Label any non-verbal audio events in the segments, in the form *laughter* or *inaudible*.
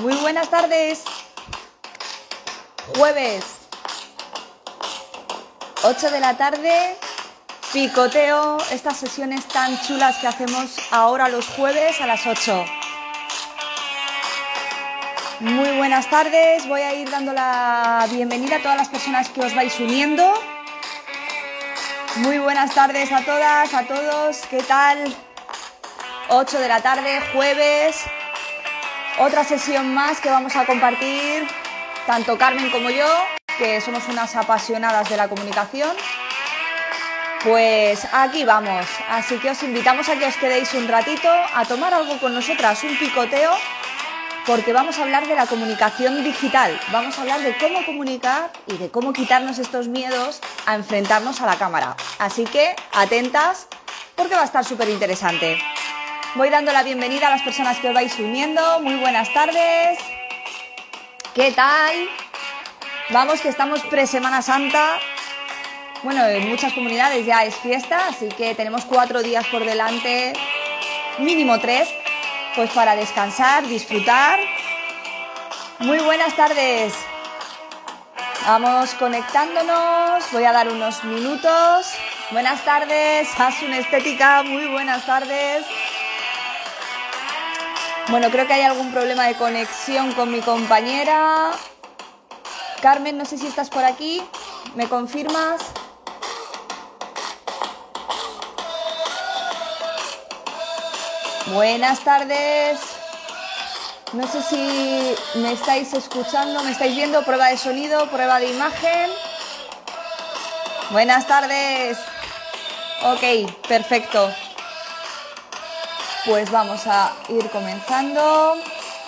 Muy buenas tardes. Jueves, 8 de la tarde, picoteo, estas sesiones tan chulas que hacemos ahora los jueves a las 8. Muy buenas tardes, voy a ir dando la bienvenida a todas las personas que os vais uniendo. Muy buenas tardes a todas, a todos, ¿qué tal? 8 de la tarde, jueves, otra sesión más que vamos a compartir, tanto Carmen como yo, que somos unas apasionadas de la comunicación. Pues aquí vamos, así que os invitamos a que os quedéis un ratito a tomar algo con nosotras, un picoteo, porque vamos a hablar de la comunicación digital, vamos a hablar de cómo comunicar y de cómo quitarnos estos miedos a enfrentarnos a la cámara. Así que atentas porque va a estar súper interesante. Voy dando la bienvenida a las personas que os vais uniendo. Muy buenas tardes. ¿Qué tal? Vamos que estamos pre-Semana Santa. Bueno, en muchas comunidades ya es fiesta, así que tenemos cuatro días por delante, mínimo tres, pues para descansar, disfrutar. Muy buenas tardes. Vamos conectándonos. Voy a dar unos minutos. Buenas tardes, Asun Estética. Muy buenas tardes. Bueno, creo que hay algún problema de conexión con mi compañera. Carmen, no sé si estás por aquí. ¿Me confirmas? Buenas tardes. No sé si me estáis escuchando, me estáis viendo. Prueba de sonido, prueba de imagen. Buenas tardes. Ok, perfecto. Pues vamos a ir comenzando.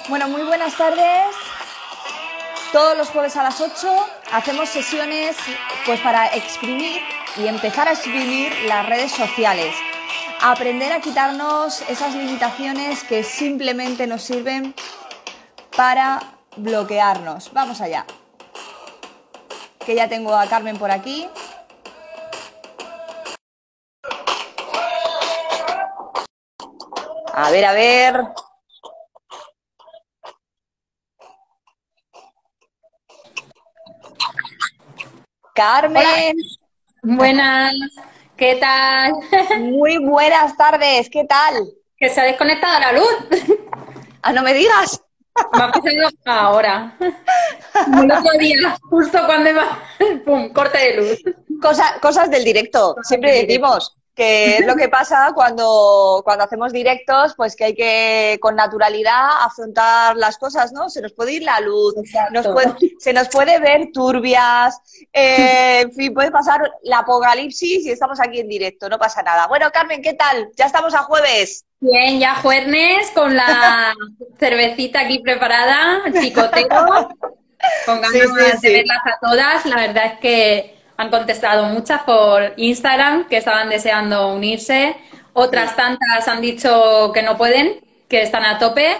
Bueno, muy buenas tardes. Todos los jueves a las 8 hacemos sesiones pues para exprimir y empezar a exprimir las redes sociales. Aprender a quitarnos esas limitaciones que simplemente nos sirven para bloquearnos. Vamos allá. Que ya tengo a Carmen por aquí. A ver, a ver. Carmen. Buenas, ¿qué tal? *laughs* Muy buenas tardes, ¿qué tal? Que se ha desconectado la luz. Ah, no me digas. Me ha pasado ahora. *laughs* El otro día, justo cuando iba, *laughs* pum, corte de luz. cosas del directo, siempre decimos que es lo que pasa cuando, cuando hacemos directos, pues que hay que con naturalidad afrontar las cosas, ¿no? Se nos puede ir la luz, se nos puede ver turbias, eh, en fin, puede pasar la apocalipsis y estamos aquí en directo, no pasa nada. Bueno, Carmen, ¿qué tal? Ya estamos a jueves. Bien, ya jueves con la *laughs* cervecita aquí preparada, picoteo, con ganas de verlas a todas. La verdad es que han contestado muchas por Instagram que estaban deseando unirse. Otras tantas han dicho que no pueden, que están a tope.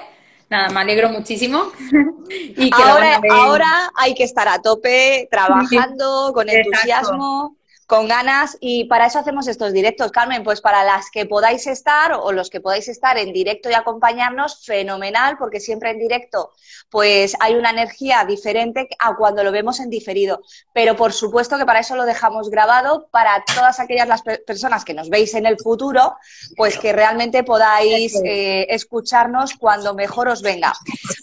Nada, me alegro muchísimo. *laughs* y ahora, ahora hay que estar a tope, trabajando con entusiasmo con ganas y para eso hacemos estos directos, Carmen, pues para las que podáis estar o los que podáis estar en directo y acompañarnos, fenomenal, porque siempre en directo pues hay una energía diferente a cuando lo vemos en diferido. Pero por supuesto que para eso lo dejamos grabado para todas aquellas las personas que nos veis en el futuro, pues que realmente podáis eh, escucharnos cuando mejor os venga.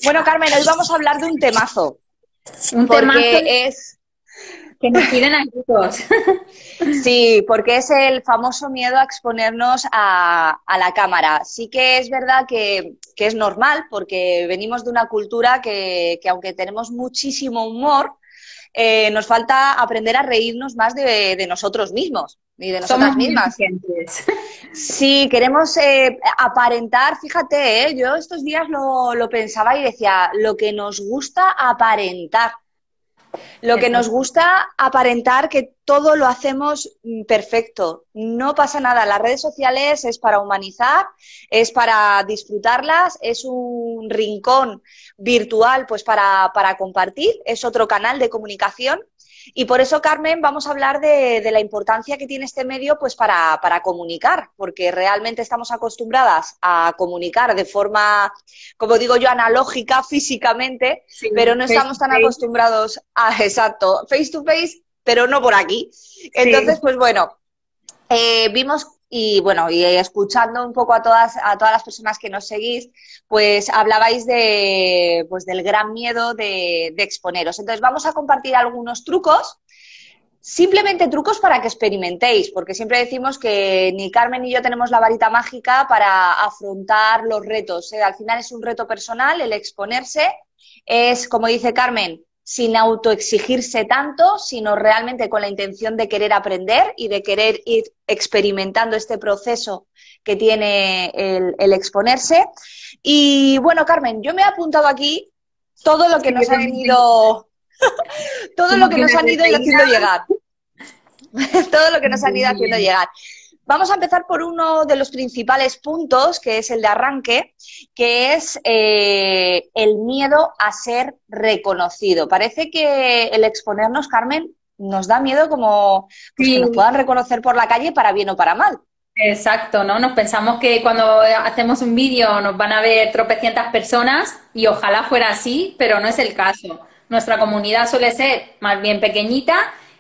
Bueno, Carmen, hoy vamos a hablar de un temazo. Un temazo es que nos piden a *laughs* Sí, porque es el famoso miedo a exponernos a, la cámara. Sí que es verdad que, es normal, porque venimos de una cultura que, aunque tenemos muchísimo humor, eh, nos falta aprender a reírnos más de, nosotros mismos y de nosotras mismas. Sí, queremos eh, aparentar, fíjate, eh, yo estos días lo, lo pensaba y decía, lo que nos gusta aparentar. Lo que nos gusta aparentar que todo lo hacemos mm, perfecto. No pasa nada. Las redes sociales es para humanizar, es para disfrutarlas, es un rincón virtual pues para, para compartir, es otro canal de comunicación y por eso, Carmen, vamos a hablar de, la importancia que tiene este medio pues para, comunicar, porque realmente estamos acostumbradas a comunicar de forma, como digo yo, analógica físicamente, pero no estamos tan acostumbrados a, exacto, face to face, pero no por aquí. Entonces, pues bueno, eh, vimos y bueno, y escuchando un poco a todas, a todas las personas que nos seguís, pues hablabais de, pues del gran miedo de, exponeros. Entonces vamos a compartir algunos trucos, simplemente trucos para que experimentéis, porque siempre decimos que ni Carmen ni yo tenemos la varita mágica para afrontar los retos. ¿eh? Al final es un reto personal el exponerse, es, como dice Carmen, sin autoexigirse tanto, sino realmente con la intención de querer aprender y de querer ir experimentando este proceso que tiene el, exponerse. Y bueno, Carmen, yo me he apuntado aquí todo lo que nos han ido, *laughs* todo lo que nos han ido haciendo llegar. *laughs* todo lo que nos han ido haciendo llegar. Vamos a empezar por uno de los principales puntos, que es el de arranque, que es eh, el miedo a ser reconocido. Parece que el exponernos, Carmen, nos da miedo como pues, que nos puedan reconocer por la calle para bien o para mal. Exacto, ¿no? Nos pensamos que cuando hacemos un vídeo nos van a ver tropecientas personas y ojalá fuera así, pero no es el caso. Nuestra comunidad suele ser más bien pequeñita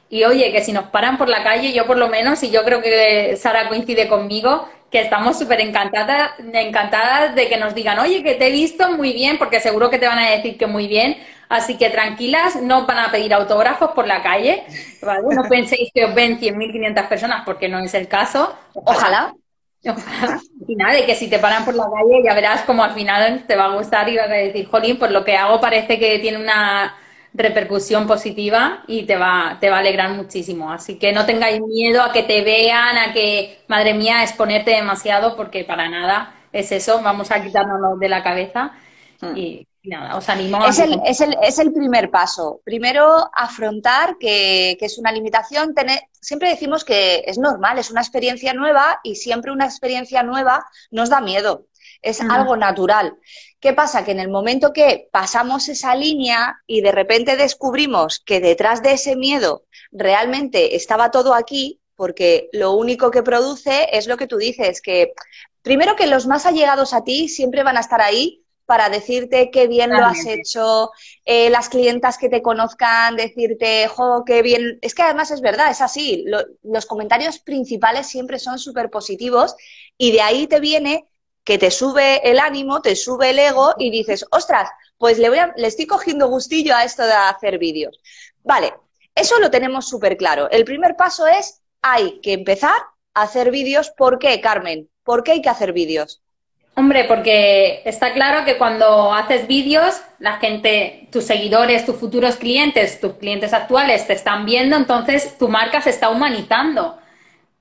y oye, que si nos paran por la calle, yo por lo menos, y yo creo que Sara coincide conmigo, que estamos súper encantadas, encantadas de que nos digan, oye, que te he visto muy bien, porque seguro que te van a decir que muy bien. Así que tranquilas, no van a pedir autógrafos por la calle, ¿vale? No penséis que os ven 100.500 personas, porque no es el caso. Ojalá. Ojalá. Y nada, de que si te paran por la calle ya verás como al final te va a gustar y vas a decir, jolín, pues lo que hago parece que tiene una repercusión positiva y te va, te va a alegrar muchísimo. Así que no tengáis miedo a que te vean, a que, madre mía, exponerte demasiado, porque para nada es eso, vamos a quitárnoslo de la cabeza hmm. y, nada, os animo es El, es, el, es el primer paso. Primero, afrontar que, que es una limitación. Tener, siempre decimos que es normal, es una experiencia nueva y siempre una experiencia nueva nos da miedo es algo natural. ¿Qué pasa? Que en el momento que pasamos esa línea y de repente descubrimos que detrás de ese miedo realmente estaba todo aquí, porque lo único que produce es lo que tú dices, que primero que los más allegados a ti siempre van a estar ahí para decirte qué bien lo has hecho, eh, las clientas que te conozcan, decirte, jo, qué bien. Es que además es verdad, es así. los comentarios principales siempre son súper positivos y de ahí te viene que te sube el ánimo, te sube el ego y dices, ostras, pues le, voy a, le estoy cogiendo gustillo a esto de hacer vídeos. Vale, eso lo tenemos súper claro. El primer paso es, hay que empezar a hacer vídeos. ¿Por qué, Carmen? ¿Por qué hay que hacer vídeos? Hombre, porque está claro que cuando haces vídeos, la gente, tus seguidores, tus futuros clientes, tus clientes actuales te están viendo, entonces tu marca se está humanizando.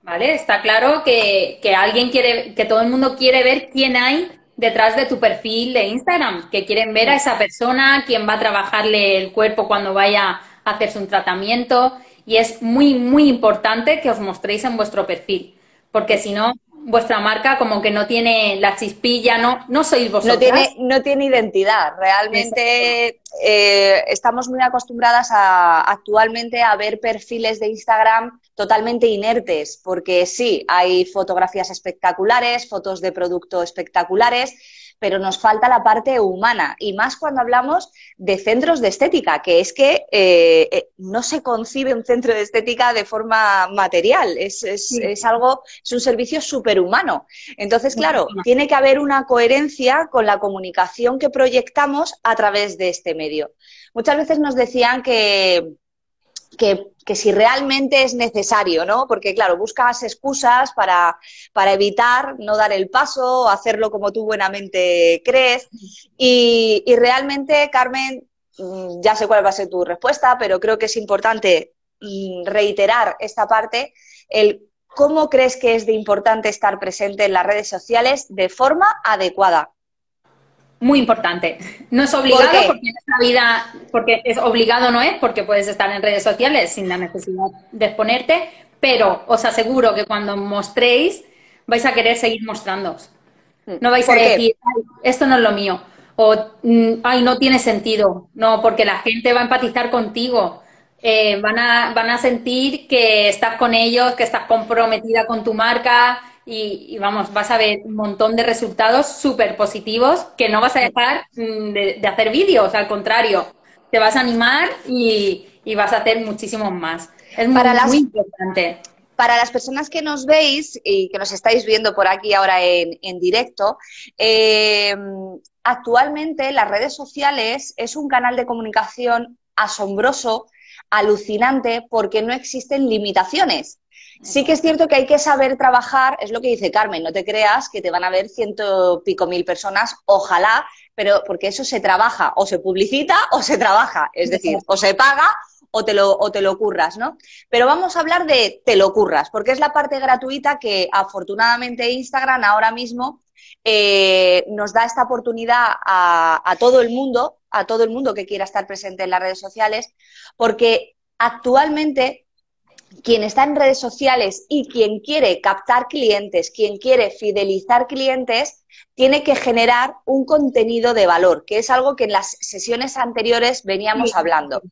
¿Vale? Está claro que, alguien quiere, que todo el mundo quiere ver quién hay detrás de tu perfil de Instagram, que quieren ver a esa persona, quién va a trabajarle el cuerpo cuando vaya a hacerse un tratamiento. Y es muy, muy importante que os mostréis en vuestro perfil, porque si no, vuestra marca como que no tiene la chispilla, no, no sois vosotras. No tiene, no tiene identidad. Realmente eh, estamos muy acostumbradas a, actualmente a ver perfiles de Instagram totalmente inertes, porque sí, hay fotografías espectaculares, fotos de producto espectaculares, pero nos falta la parte humana y más cuando hablamos de centros de estética, que es que eh, eh, no se concibe un centro de estética de forma material, es, es, algo, es un servicio superhumano. Entonces, claro, tiene que haber una coherencia con la comunicación que proyectamos a través de este medio. Muchas veces nos decían que que, si realmente es necesario, ¿no? Porque, claro, buscas excusas para, para evitar no dar el paso, hacerlo como tú buenamente crees. Y, y realmente, Carmen, mm, ya sé cuál va a ser tu respuesta, pero creo que es importante mm, reiterar esta parte, el cómo crees que es de importante estar presente en las redes sociales de forma adecuada. Muy importante. No es obligado porque en esta vida, porque es obligado no es, porque puedes estar en redes sociales sin la necesidad de exponerte, pero os aseguro que cuando mostréis vais a querer seguir mostrándoos. Mm. No vais a decir, esto no es lo mío, o mm, ay, no tiene sentido. No, porque la gente va a empatizar contigo. Eh, van, a, van a sentir que estás con ellos, que estás comprometida con tu marca, y, vamos, vas a ver un montón de resultados súper positivos que no vas a dejar mm, de, hacer vídeos, al contrario, te vas a animar y, vas a hacer muchísimos más. Es muy, importante. Para las personas que nos veis y que nos estáis viendo por aquí ahora en, directo, eh, actualmente las redes sociales es un canal de comunicación asombroso, alucinante, porque no existen limitaciones. Sí que es cierto que hay que saber trabajar, es lo que dice Carmen, no te creas que te van a ver ciento pico mil personas, ojalá, pero porque eso se trabaja, o se publicita o se trabaja, es decir, o se paga o te lo, o te lo curras, ¿no? Pero vamos a hablar de te lo curras, porque es la parte gratuita que afortunadamente Instagram ahora mismo eh, nos da esta oportunidad a, a todo el mundo, a todo el mundo que quiera estar presente en las redes sociales, porque actualmente quien está en redes sociales y quien quiere captar clientes, quien quiere fidelizar clientes, tiene que generar un contenido de valor, que es algo que en las sesiones anteriores veníamos hablando.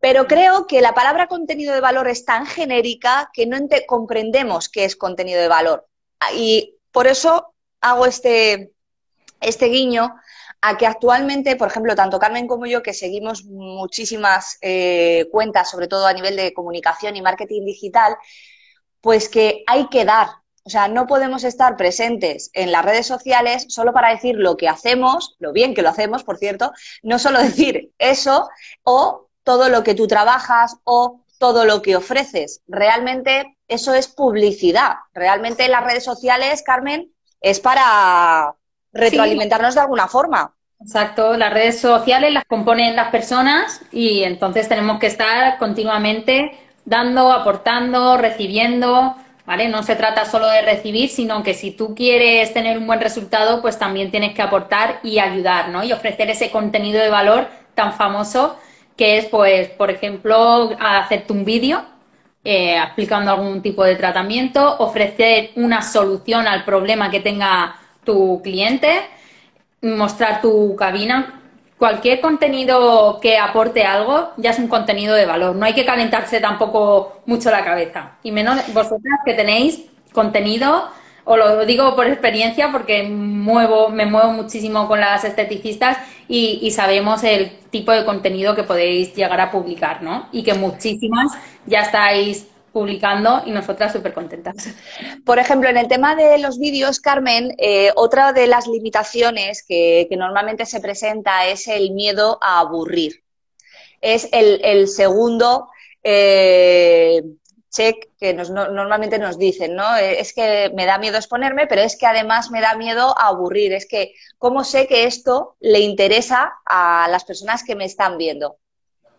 Pero creo que la palabra contenido de valor es tan genérica que no comprendemos qué es contenido de valor. Y por eso hago este, este guiño a que actualmente, por ejemplo, tanto Carmen como yo, que seguimos muchísimas eh, cuentas, sobre todo a nivel de comunicación y marketing digital, pues que hay que dar. O sea, no podemos estar presentes en las redes sociales solo para decir lo que hacemos, lo bien que lo hacemos, por cierto, no solo *laughs* decir eso o todo lo que tú trabajas o todo lo que ofreces. Realmente eso es publicidad. Realmente las redes sociales, Carmen, es para retroalimentarnos de alguna forma. Exacto, las redes sociales las componen las personas y entonces tenemos que estar continuamente dando, aportando, recibiendo, ¿vale? No se trata solo de recibir, sino que si tú quieres tener un buen resultado, pues también tienes que aportar y ayudar, ¿no? Y ofrecer ese contenido de valor tan famoso que es, pues, por ejemplo, hacerte un vídeo eh, explicando algún tipo de tratamiento, ofrecer una solución al problema que tenga tu cliente, mostrar tu cabina. Cualquier contenido que aporte algo ya es un contenido de valor. No hay que calentarse tampoco mucho la cabeza. Y menos vosotras que tenéis contenido, os lo digo por experiencia porque muevo, me muevo muchísimo con las esteticistas y, y, sabemos el tipo de contenido que podéis llegar a publicar, ¿no? Y que muchísimas ya estáis publicando y nosotras súper contentas. Por ejemplo, en el tema de los vídeos, Carmen, eh, otra de las limitaciones que, normalmente se presenta es el miedo a aburrir. Es el, segundo eh, check que normalmente nos dicen, ¿no? Eh, es que me da miedo exponerme, pero es que además me da miedo a aburrir. Es que, ¿cómo sé que esto le interesa a las personas que me están viendo?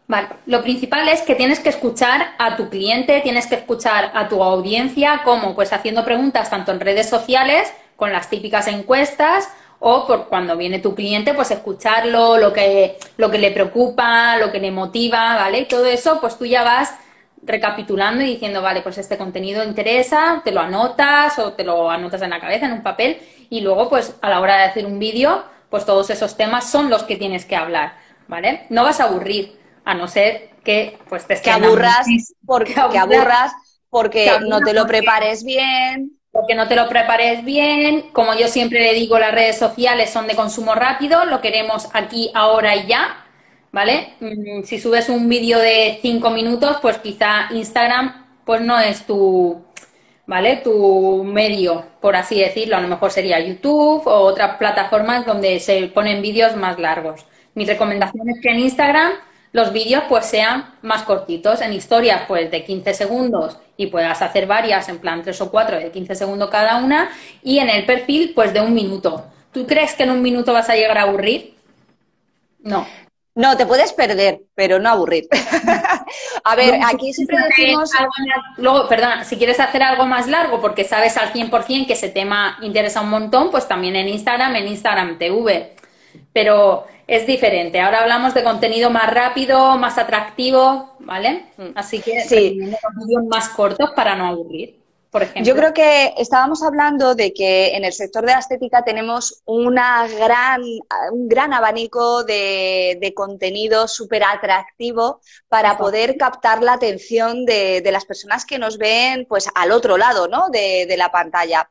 Vale, lo principal es que tienes que escuchar a tu cliente, tienes que escuchar a tu audiencia, como pues haciendo preguntas tanto en redes sociales, con las típicas encuestas, o por cuando viene tu cliente, pues escucharlo, lo que, lo que le preocupa, lo que le motiva, ¿vale? Y todo eso, pues tú ya vas recapitulando y diciendo, vale, pues este contenido interesa, te lo anotas o te lo anotas en la cabeza, en un papel, y luego, pues a la hora de hacer un vídeo, pues todos esos temas son los que tienes que hablar, ¿vale? No vas a aburrir, a no ser que pues te que aburras, porque, que aburras, porque no te lo prepares bien. Porque no te lo prepares bien. Como yo siempre le digo, las redes sociales son de consumo rápido, lo queremos aquí, ahora y ya. ¿Vale? Mm, si subes un vídeo de cinco minutos, pues quizá Instagram pues no es tu, ¿vale? Tu medio, por así decirlo. A lo mejor sería YouTube o otras plataformas donde se ponen vídeos más largos. Mi recomendación es que en Instagram los vídeos pues sean más cortitos, en historias pues de 15 segundos y puedas hacer varias, en plan 3 o 4 de 15 segundos cada una, y en el perfil pues de un minuto. ¿Tú crees que en un minuto vas a llegar a aburrir? No. No, te puedes perder, pero no aburrir. *laughs* a ver, aquí siempre decimos... luego, perdona, si quieres hacer algo más largo porque sabes al 100% que ese tema interesa un montón, pues también en Instagram, en Instagram TV pero es diferente. Ahora hablamos de contenido más rápido, más atractivo, ¿vale? Mm. Así que sí. vídeos más cortos para no aburrir. Por ejemplo. Yo creo que estábamos hablando de que en el sector de la estética tenemos una gran, un gran abanico de, contenido súper atractivo para poder captar la atención de, las personas que nos ven pues al otro lado ¿no? de, la pantalla.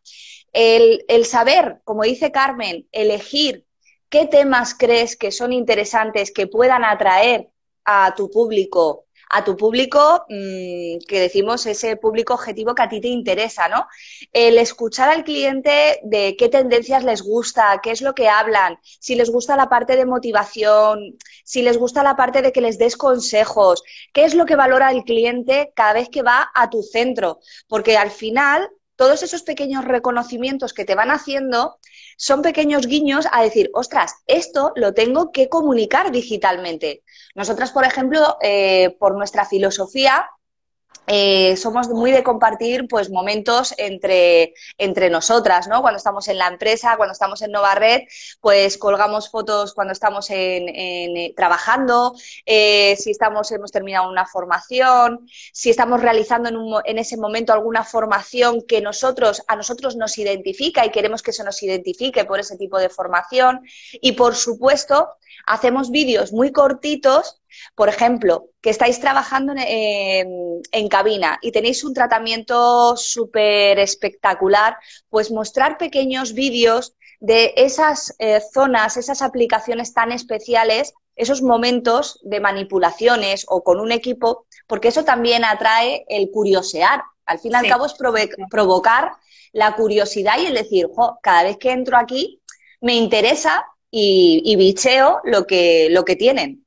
El, el saber, como dice Carmen, elegir ¿Qué temas crees que son interesantes que puedan atraer a tu público? A tu público, mm, que decimos ese público objetivo que a ti te interesa, ¿no? El escuchar al cliente de qué tendencias les gusta, qué es lo que hablan, si les gusta la parte de motivación, si les gusta la parte de que les des consejos, qué es lo que valora el cliente cada vez que va a tu centro. Porque al final, todos esos pequeños reconocimientos que te van haciendo son pequeños guiños a decir, ostras, esto lo tengo que comunicar digitalmente. Nosotras, por ejemplo, eh, por nuestra filosofía, eh, somos muy de compartir pues momentos entre, entre nosotras, ¿no? Cuando estamos en la empresa, cuando estamos en Nova Red, pues colgamos fotos cuando estamos en, eh, trabajando, eh, si estamos, hemos terminado una formación, si estamos realizando en, un, en ese momento alguna formación que nosotros, a nosotros nos identifica y queremos que se nos identifique por ese tipo de formación. Y por supuesto, hacemos vídeos muy cortitos por ejemplo, que estáis trabajando en, cabina y tenéis un tratamiento súper espectacular, pues mostrar pequeños vídeos de esas eh, zonas, esas aplicaciones tan especiales, esos momentos de manipulaciones o con un equipo, porque eso también atrae el curiosear. Al fin y al cabo es provocar la curiosidad y el decir, cada vez que entro aquí me interesa y, y bicheo lo que, lo que tienen.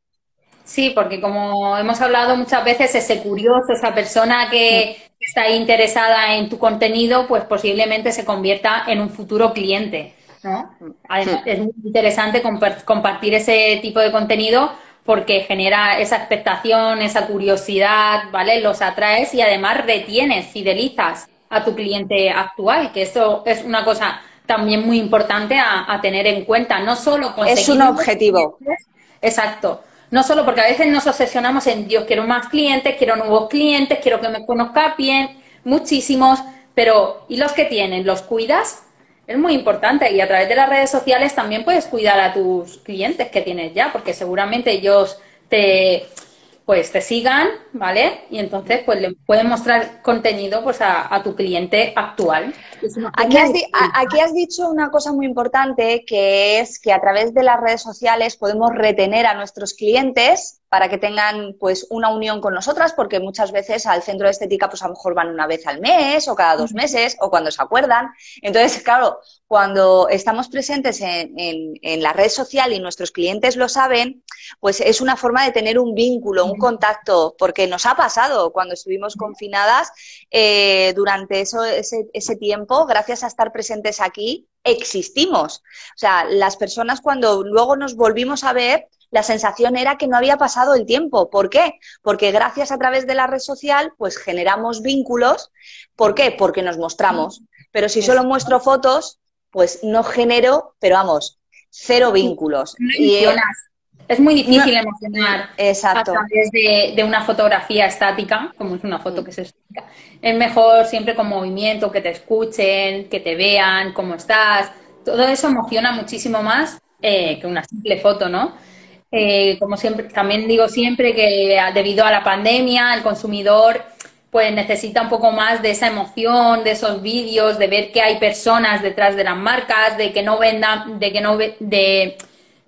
Sí, porque como hemos hablado muchas veces, ese curioso, esa persona que está interesada en tu contenido, pues posiblemente se convierta en un futuro cliente. ¿no? Además, es muy interesante compartir ese tipo de contenido porque genera esa expectación, esa curiosidad, ¿vale? Los atraes y además retienes, fidelizas a tu cliente actual, que esto es una cosa también muy importante a, a tener en cuenta. No solo conseguir... Es un objetivo. Exacto no solo porque a veces nos obsesionamos en Dios, quiero más clientes, quiero nuevos clientes, quiero que me conozca bien, muchísimos, pero ¿y los que tienen? ¿Los cuidas? Es muy importante y a través de las redes sociales también puedes cuidar a tus clientes que tienes ya, porque seguramente ellos te, pues te sigan, ¿vale? Y entonces pues le pueden mostrar contenido pues a, tu cliente actual. Aquí has, aquí has, dicho una cosa muy importante que es que a través de las redes sociales podemos retener a nuestros clientes para que tengan pues una unión con nosotras, porque muchas veces al centro de estética pues a lo mejor van una vez al mes o cada dos meses o cuando se acuerdan. Entonces, claro, cuando estamos presentes en, en, la red social y nuestros clientes lo saben, pues es una forma de tener un vínculo, un contacto, porque nos ha pasado cuando estuvimos confinadas eh, durante eso, ese, ese tiempo, gracias a estar presentes aquí, existimos. O sea, las personas cuando luego nos volvimos a ver, la sensación era que no había pasado el tiempo. ¿Por qué? Porque gracias a través de la red social, pues generamos vínculos. ¿Por qué? Porque nos mostramos. Pero si solo muestro fotos, pues no genero, pero vamos, cero vínculos. y, es muy difícil emocionar exacto. a través de, una fotografía estática, como es una foto que es estática. Es mejor siempre con movimiento, que te escuchen, que te vean, cómo estás. Todo eso emociona muchísimo más eh, que una simple foto, ¿no? Eh, como siempre, también digo siempre que debido a la pandemia, el consumidor pues necesita un poco más de esa emoción, de esos vídeos, de ver que hay personas detrás de las marcas, de que no vendan, de que no de,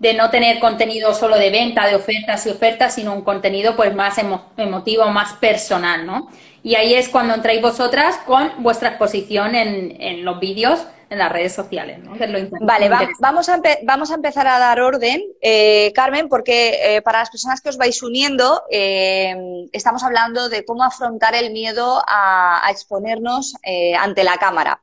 de no tener contenido solo de venta, de ofertas y ofertas, sino un contenido pues más emotivo, más personal, ¿no? Y ahí es cuando entráis vosotras con vuestra exposición en, en los vídeos en las redes sociales. ¿no? vale, vamos, a vamos a empezar a dar orden, eh, Carmen, porque eh, para las personas que os vais uniendo, eh, estamos hablando de cómo afrontar el miedo a, a exponernos ante la cámara.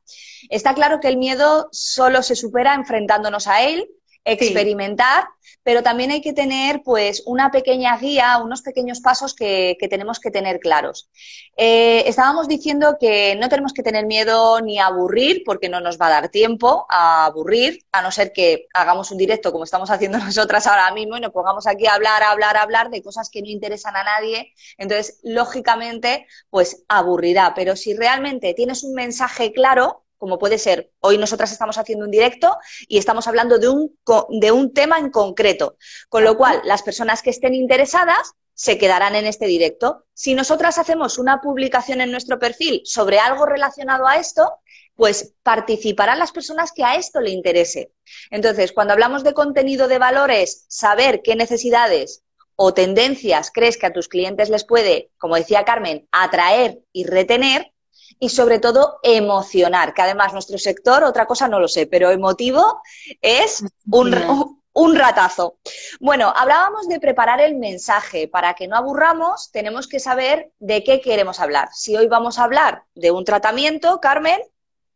Está claro que el miedo solo se supera enfrentándonos a él experimentar, pero también hay que tener pues una pequeña guía, unos pequeños pasos que, tenemos que tener claros. Eh, estábamos diciendo que no tenemos que tener miedo ni aburrir, porque no nos va a dar tiempo a aburrir, a no ser que hagamos un directo como estamos haciendo *laughs* nosotras ahora mismo y nos pongamos aquí a hablar, a hablar, a hablar de cosas que no interesan a nadie. Entonces, lógicamente, pues aburrirá. Pero si realmente tienes un mensaje claro, como puede ser, hoy nosotras estamos haciendo un directo y estamos hablando de un, de un tema en concreto, con lo cual las personas que estén interesadas se quedarán en este directo. Si nosotras hacemos una publicación en nuestro perfil sobre algo relacionado a esto, pues participarán las personas que a esto le interese. Entonces, cuando hablamos de contenido de valores, saber qué necesidades o tendencias crees que a tus clientes les puede, como decía Carmen, atraer y retener, y sobre todo emocionar, que además nuestro sector, otra cosa no lo sé, pero emotivo es un, un ratazo. Bueno, hablábamos de preparar el mensaje. Para que no aburramos, tenemos que saber de qué queremos hablar. Si hoy vamos a hablar de un tratamiento, Carmen,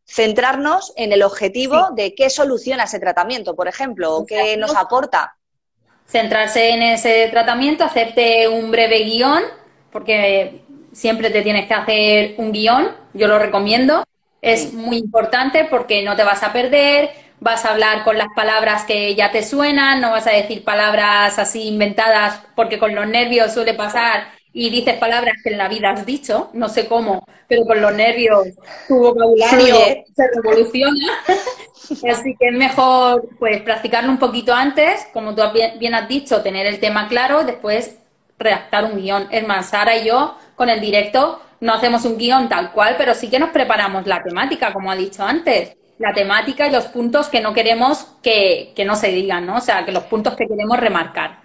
centrarnos en el objetivo de qué soluciona ese tratamiento, por ejemplo, o qué nos aporta. Centrarse en ese tratamiento, hacerte un breve guion, porque siempre te tienes que hacer un guion, yo lo recomiendo. Es muy importante porque no te vas a perder, vas a hablar con las palabras que ya te suenan, no vas a decir palabras así inventadas porque con los nervios suele pasar y dices palabras que en la vida has dicho, no sé cómo, pero con los nervios tu vocabulario se revoluciona. *laughs* Así que es mejor pues practicarlo un poquito antes, como tú bien has dicho, tener el tema claro, después redactar un guion. Es más, Sara y yo con el directo no hacemos un guion tal cual, pero sí que nos preparamos la temática, como ha dicho antes. La temática y los puntos que no queremos que, no se digan, ¿no? O sea, que los puntos que queremos remarcar.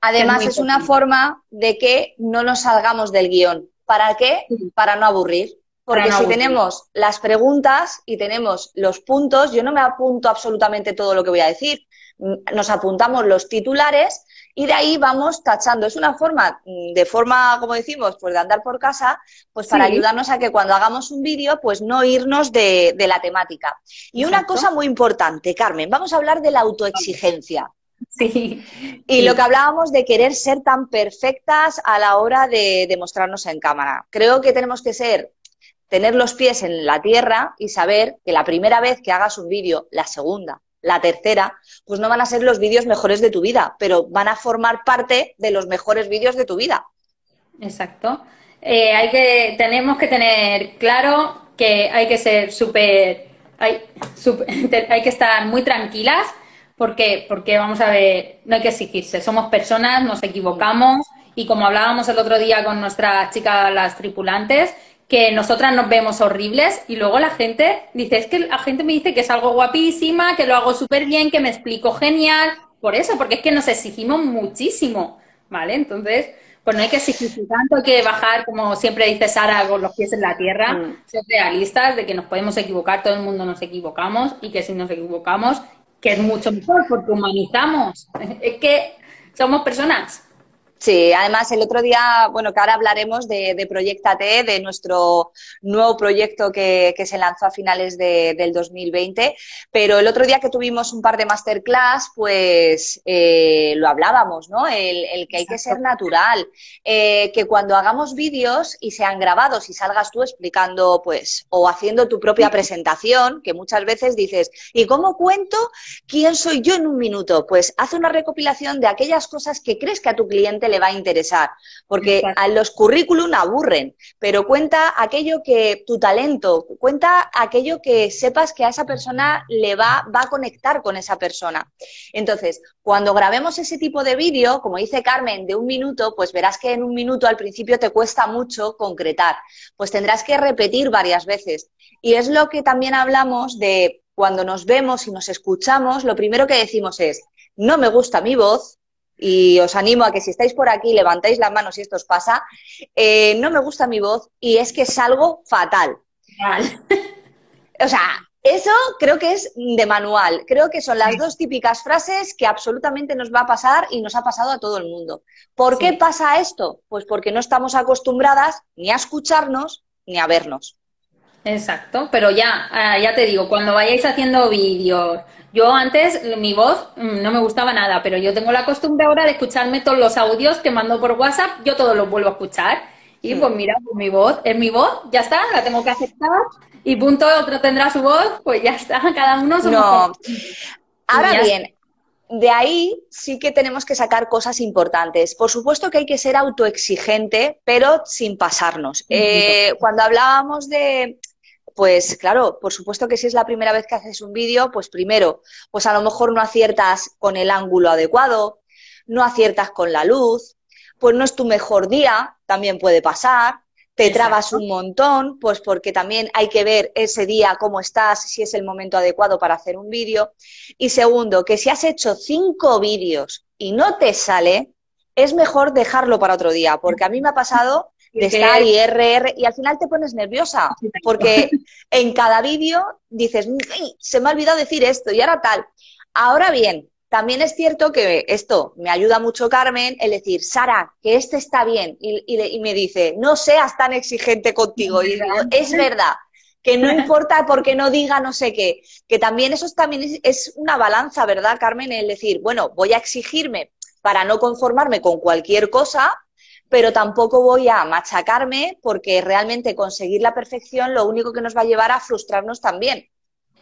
Además, es, una forma de que no nos salgamos del guion. ¿Para qué? Para no aburrir. Porque si tenemos las preguntas y tenemos los puntos, yo no me apunto absolutamente todo lo que voy a decir. Nos apuntamos los titulares y de ahí vamos tachando. Es una forma, mm, de forma, como decimos, pues de andar por casa, pues para ayudarnos a que cuando hagamos un vídeo, pues no irnos de, la temática. Y una cosa muy importante, Carmen, vamos a hablar de la autoexigencia. Sí. Y lo que hablábamos de querer ser tan perfectas a la hora de, de mostrarnos en cámara. Creo que tenemos que ser tener los pies en la tierra y saber que la primera vez que hagas un vídeo, la segunda, la tercera, pues no van a ser los vídeos mejores de tu vida, pero van a formar parte de los mejores vídeos de tu vida. Exacto. Eh, hay que, tenemos que tener claro que hay que ser súper, hay, *laughs* hay que estar muy tranquilas porque, porque vamos a ver, no hay que exigirse, somos personas, nos equivocamos y como hablábamos el otro día con nuestras chicas, las tripulantes, que nosotras nos vemos horribles y luego la gente dice, es que la gente me dice que es algo guapísima, que lo hago súper bien, que me explico genial, por eso, porque es que nos exigimos muchísimo, ¿vale? Entonces, pues no hay que exigirse tanto, hay que bajar, como siempre dice Sara, con los pies en la tierra, mm. ser realistas de que nos podemos equivocar, todo el mundo nos equivocamos y que si nos equivocamos, que es mucho mejor porque humanizamos, *laughs* es que somos personas. Sí, además el otro día, bueno, que ahora hablaremos de, de Proyectate, de nuestro nuevo proyecto que, se lanzó a finales del 2020, pero el otro día que tuvimos un par de masterclass, pues eh, lo hablábamos, ¿no? El, que hay que ser natural, eh, que cuando hagamos vídeos y sean grabados y salgas tú explicando, pues, o haciendo tu propia presentación, que muchas veces dices, ¿y cómo cuento quién soy yo en un minuto? Pues haz una recopilación de aquellas cosas que crees que a tu cliente le va a interesar, porque a los currículum aburren, pero cuenta aquello que tu talento, cuenta aquello que sepas que a esa persona le va, va a conectar con esa persona. Entonces, cuando grabemos ese tipo de vídeo, como dice Carmen, de un minuto, pues verás que en un minuto al principio te cuesta mucho concretar, pues tendrás que repetir varias veces. Y es lo que también hablamos de cuando nos vemos y nos escuchamos, lo primero que decimos es, no me gusta mi voz, y os animo a que si estáis por aquí levantáis la mano si esto os pasa, eh, no me gusta mi voz y es que salgo fatal. o sea, eso creo que es de manual. Creo que son las dos típicas frases que absolutamente nos va a pasar y nos ha pasado a todo el mundo. ¿Por qué pasa esto? Pues porque no estamos acostumbradas ni a escucharnos ni a vernos. Exacto, pero ya, ah, ya te digo, cuando vayáis haciendo vídeos, Yo antes, mi voz mm, no me gustaba nada, pero yo tengo la costumbre ahora de escucharme todos los audios que mando por WhatsApp, yo todos los vuelvo a escuchar. Y pues mira, pues mi voz es mi voz, ya está, la tengo que aceptar y punto, otro tendrá su voz, pues ya está, *laughs* cada uno su No. Ahora bien, de ahí sí que tenemos que sacar cosas importantes. Por supuesto que hay que ser autoexigente, pero sin pasarnos. Eh, cuando hablábamos de, pues claro, por supuesto que si es la primera vez que haces un vídeo, pues primero, pues a lo mejor no aciertas con el ángulo adecuado, no aciertas con la luz, pues no es tu mejor día, también puede pasar te trabas un montón, pues porque también hay que ver ese día cómo estás, si es el momento adecuado para hacer un vídeo. Y segundo, que si has hecho cinco vídeos y no te sale, es mejor dejarlo para otro día, porque a mí me ha pasado de estar y RR y al final te pones nerviosa, porque en cada vídeo dices, se me ha olvidado decir esto y ahora tal. Ahora bien, también es cierto que esto me ayuda mucho Carmen, el decir, Sara, que este está bien. Y, me dice, no seas tan exigente contigo. Y digo, es verdad, que no importa porque no diga no sé qué. Que también eso también es, una balanza, ¿verdad, Carmen? El decir, bueno, voy a exigirme para no conformarme con cualquier cosa, pero tampoco voy a machacarme porque realmente conseguir la perfección lo único que nos va a llevar a frustrarnos también.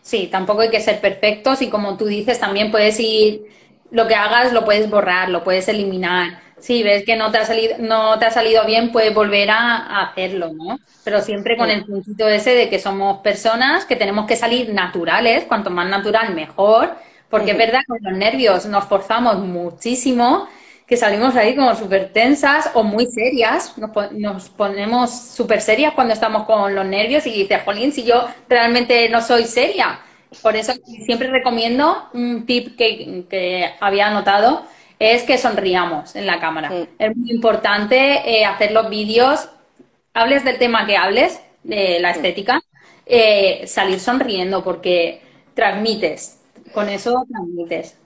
Sí, tampoco hay que ser perfectos y como tú dices, también puedes ir, lo que hagas lo puedes borrar, lo puedes eliminar. Si ves que no te ha salido, no te ha salido bien, puedes volver a, hacerlo, ¿no? Pero siempre con el puntito ese de que somos personas que tenemos que salir naturales, cuanto más natural mejor, porque es verdad que los nervios nos forzamos muchísimo que salimos ahí como súper tensas o muy serias, nos, ponemos súper serias cuando estamos con los nervios y dices, Jolín, si yo realmente no soy seria. Por eso siempre recomiendo un tip que, había anotado, es que sonriamos en la cámara. Es muy importante eh, hacer los vídeos, hables del tema que hables, de la estética, eh, salir sonriendo porque transmites, con eso transmites.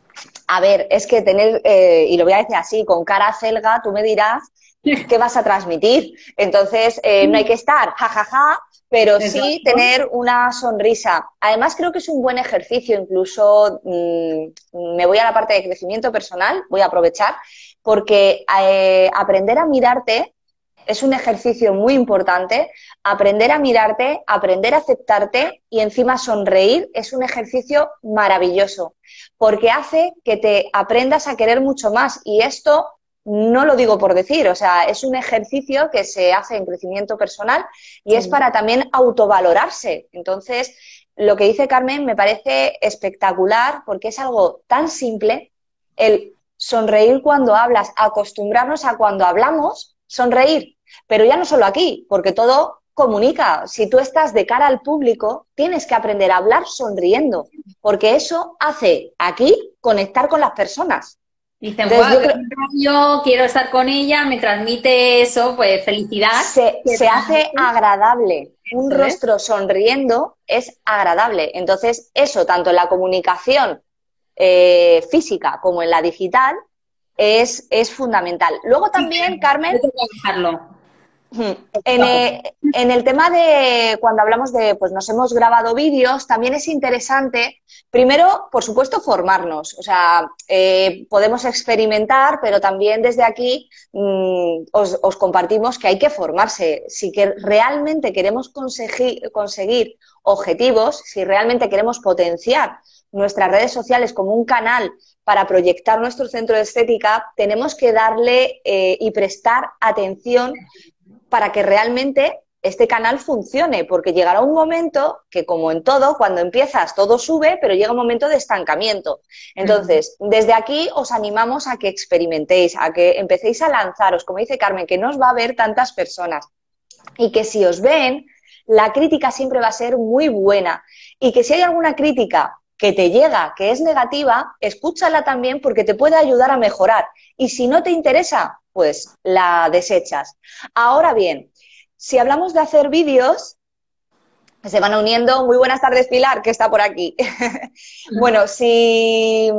A ver, es que tener, eh, y lo voy a decir así, con cara celga, tú me dirás *laughs* qué vas a transmitir. Entonces, eh, no hay que estar jajaja, pero sí tener una sonrisa. Además, creo que es un buen ejercicio, incluso mm, me voy a la parte de crecimiento personal, voy a aprovechar, porque eh, aprender a mirarte es un ejercicio muy importante. Aprender a mirarte, aprender a aceptarte y encima sonreír es un ejercicio maravilloso porque hace que te aprendas a querer mucho más. Y esto no lo digo por decir, o sea, es un ejercicio que se hace en crecimiento personal y es para también autovalorarse. Entonces, lo que dice Carmen me parece espectacular porque es algo tan simple, el sonreír cuando hablas, acostumbrarnos a cuando hablamos, sonreír. Pero ya no solo aquí, porque todo comunica. Si tú estás de cara al público, tienes que aprender a hablar sonriendo, porque eso hace aquí conectar con las personas. Dicen, yo, quiero estar con ella, me transmite eso, pues felicidad. Se, hace agradable. Un rostro sonriendo es agradable. Entonces, eso, tanto en la comunicación eh, física como en la digital, es, es fundamental. Luego también, Carmen. En, en, el tema de cuando hablamos de, pues nos hemos grabado vídeos, también es interesante, primero, por supuesto, formarnos. O sea, eh, podemos experimentar, pero también desde aquí mm, os, os, compartimos que hay que formarse. Si que realmente queremos conseguir, conseguir objetivos, si realmente queremos potenciar nuestras redes sociales como un canal para proyectar nuestro centro de estética, tenemos que darle eh, y prestar atención para que realmente este canal funcione, porque llegará un momento que, como en todo, cuando empiezas todo sube, pero llega un momento de estancamiento. Entonces, desde aquí os animamos a que experimentéis, a que empecéis a lanzaros, como dice Carmen, que no os va a ver tantas personas y que si os ven, la crítica siempre va a ser muy buena y que si hay alguna crítica que te llega, que es negativa, escúchala también porque te puede ayudar a mejorar. Y si no te interesa, pues la desechas. Ahora bien, si hablamos de hacer vídeos, se van uniendo. Muy buenas tardes, Pilar, que está por aquí. *laughs* bueno, si,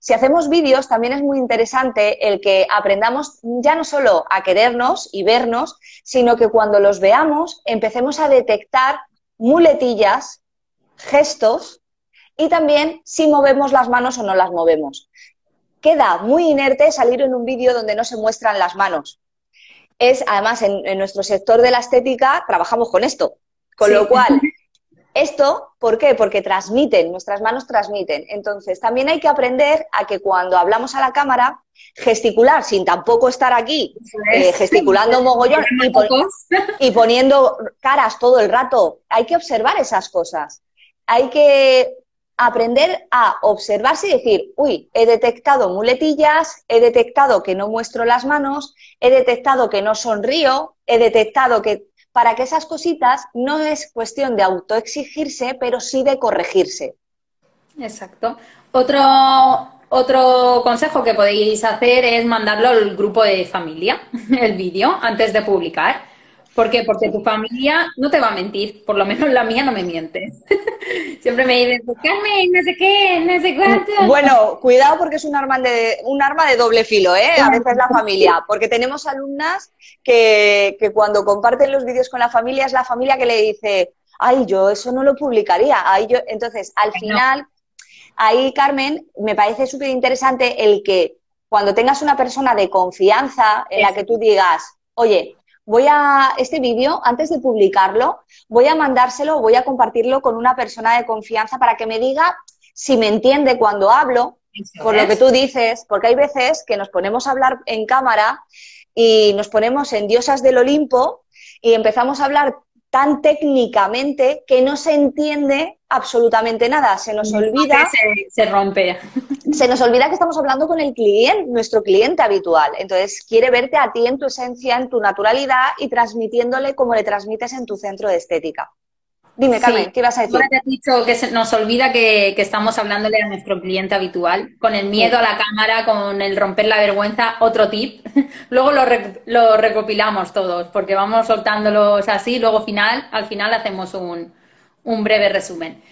si hacemos vídeos, también es muy interesante el que aprendamos ya no solo a querernos y vernos, sino que cuando los veamos empecemos a detectar muletillas, gestos y también si movemos las manos o no las movemos. Queda muy inerte salir en un vídeo donde no se muestran las manos. Es, además, en, nuestro sector de la estética trabajamos con esto. Con lo cual, *laughs* esto, ¿por qué? Porque transmiten, nuestras manos transmiten. Entonces, también hay que aprender a que cuando hablamos a la cámara, gesticular sin tampoco estar aquí, eh, gesticulando *laughs* mogollón y, *laughs* y poniendo caras todo el rato. Hay que observar esas cosas. Hay que aprender a observarse y decir, uy, he detectado muletillas, he detectado que no muestro las manos, he detectado que no sonrío, he detectado que para que esas cositas no es cuestión de autoexigirse, pero sí de corregirse. Exacto. Otro, otro consejo que podéis hacer es mandarlo al grupo de familia, *laughs* el vídeo, antes de publicar. ¿Por qué? Porque tu familia no te va a mentir, por lo menos la mía no me miente. *laughs* Siempre me dicen, pues, Carmen, no sé qué, no sé cuánto. Bueno, cuidado porque es un arma de, un arma de doble filo, ¿eh? A veces la familia, porque tenemos alumnas que, que cuando comparten los vídeos con la familia es la familia que le dice, ay, yo eso no lo publicaría. Ay, yo... Entonces, al final, ahí, Carmen, me parece súper interesante el que cuando tengas una persona de confianza en la que tú digas, oye, voy a, este vídeo, antes de publicarlo, voy a mandárselo, voy a compartirlo con una persona de confianza para que me diga si me entiende cuando hablo, por lo que tú dices, porque hay veces que nos ponemos a hablar en cámara y nos ponemos en diosas del Olimpo y empezamos a hablar tan técnicamente que no se entiende absolutamente nada. Se nos olvida. Se, rompe. *laughs* Se nos olvida que estamos hablando con el cliente, nuestro cliente habitual. Entonces, quiere verte a ti en tu esencia, en tu naturalidad y transmitiéndole como le transmites en tu centro de estética. Dime, Carmen, ¿qué ibas a decir? Te has dicho que se nos olvida que, estamos hablándole a nuestro cliente habitual, con el miedo a la cámara, con el romper la vergüenza, otro tip. *laughs* luego lo, recopilamos todos, porque vamos soltándolos así, luego final, al final hacemos un, breve resumen.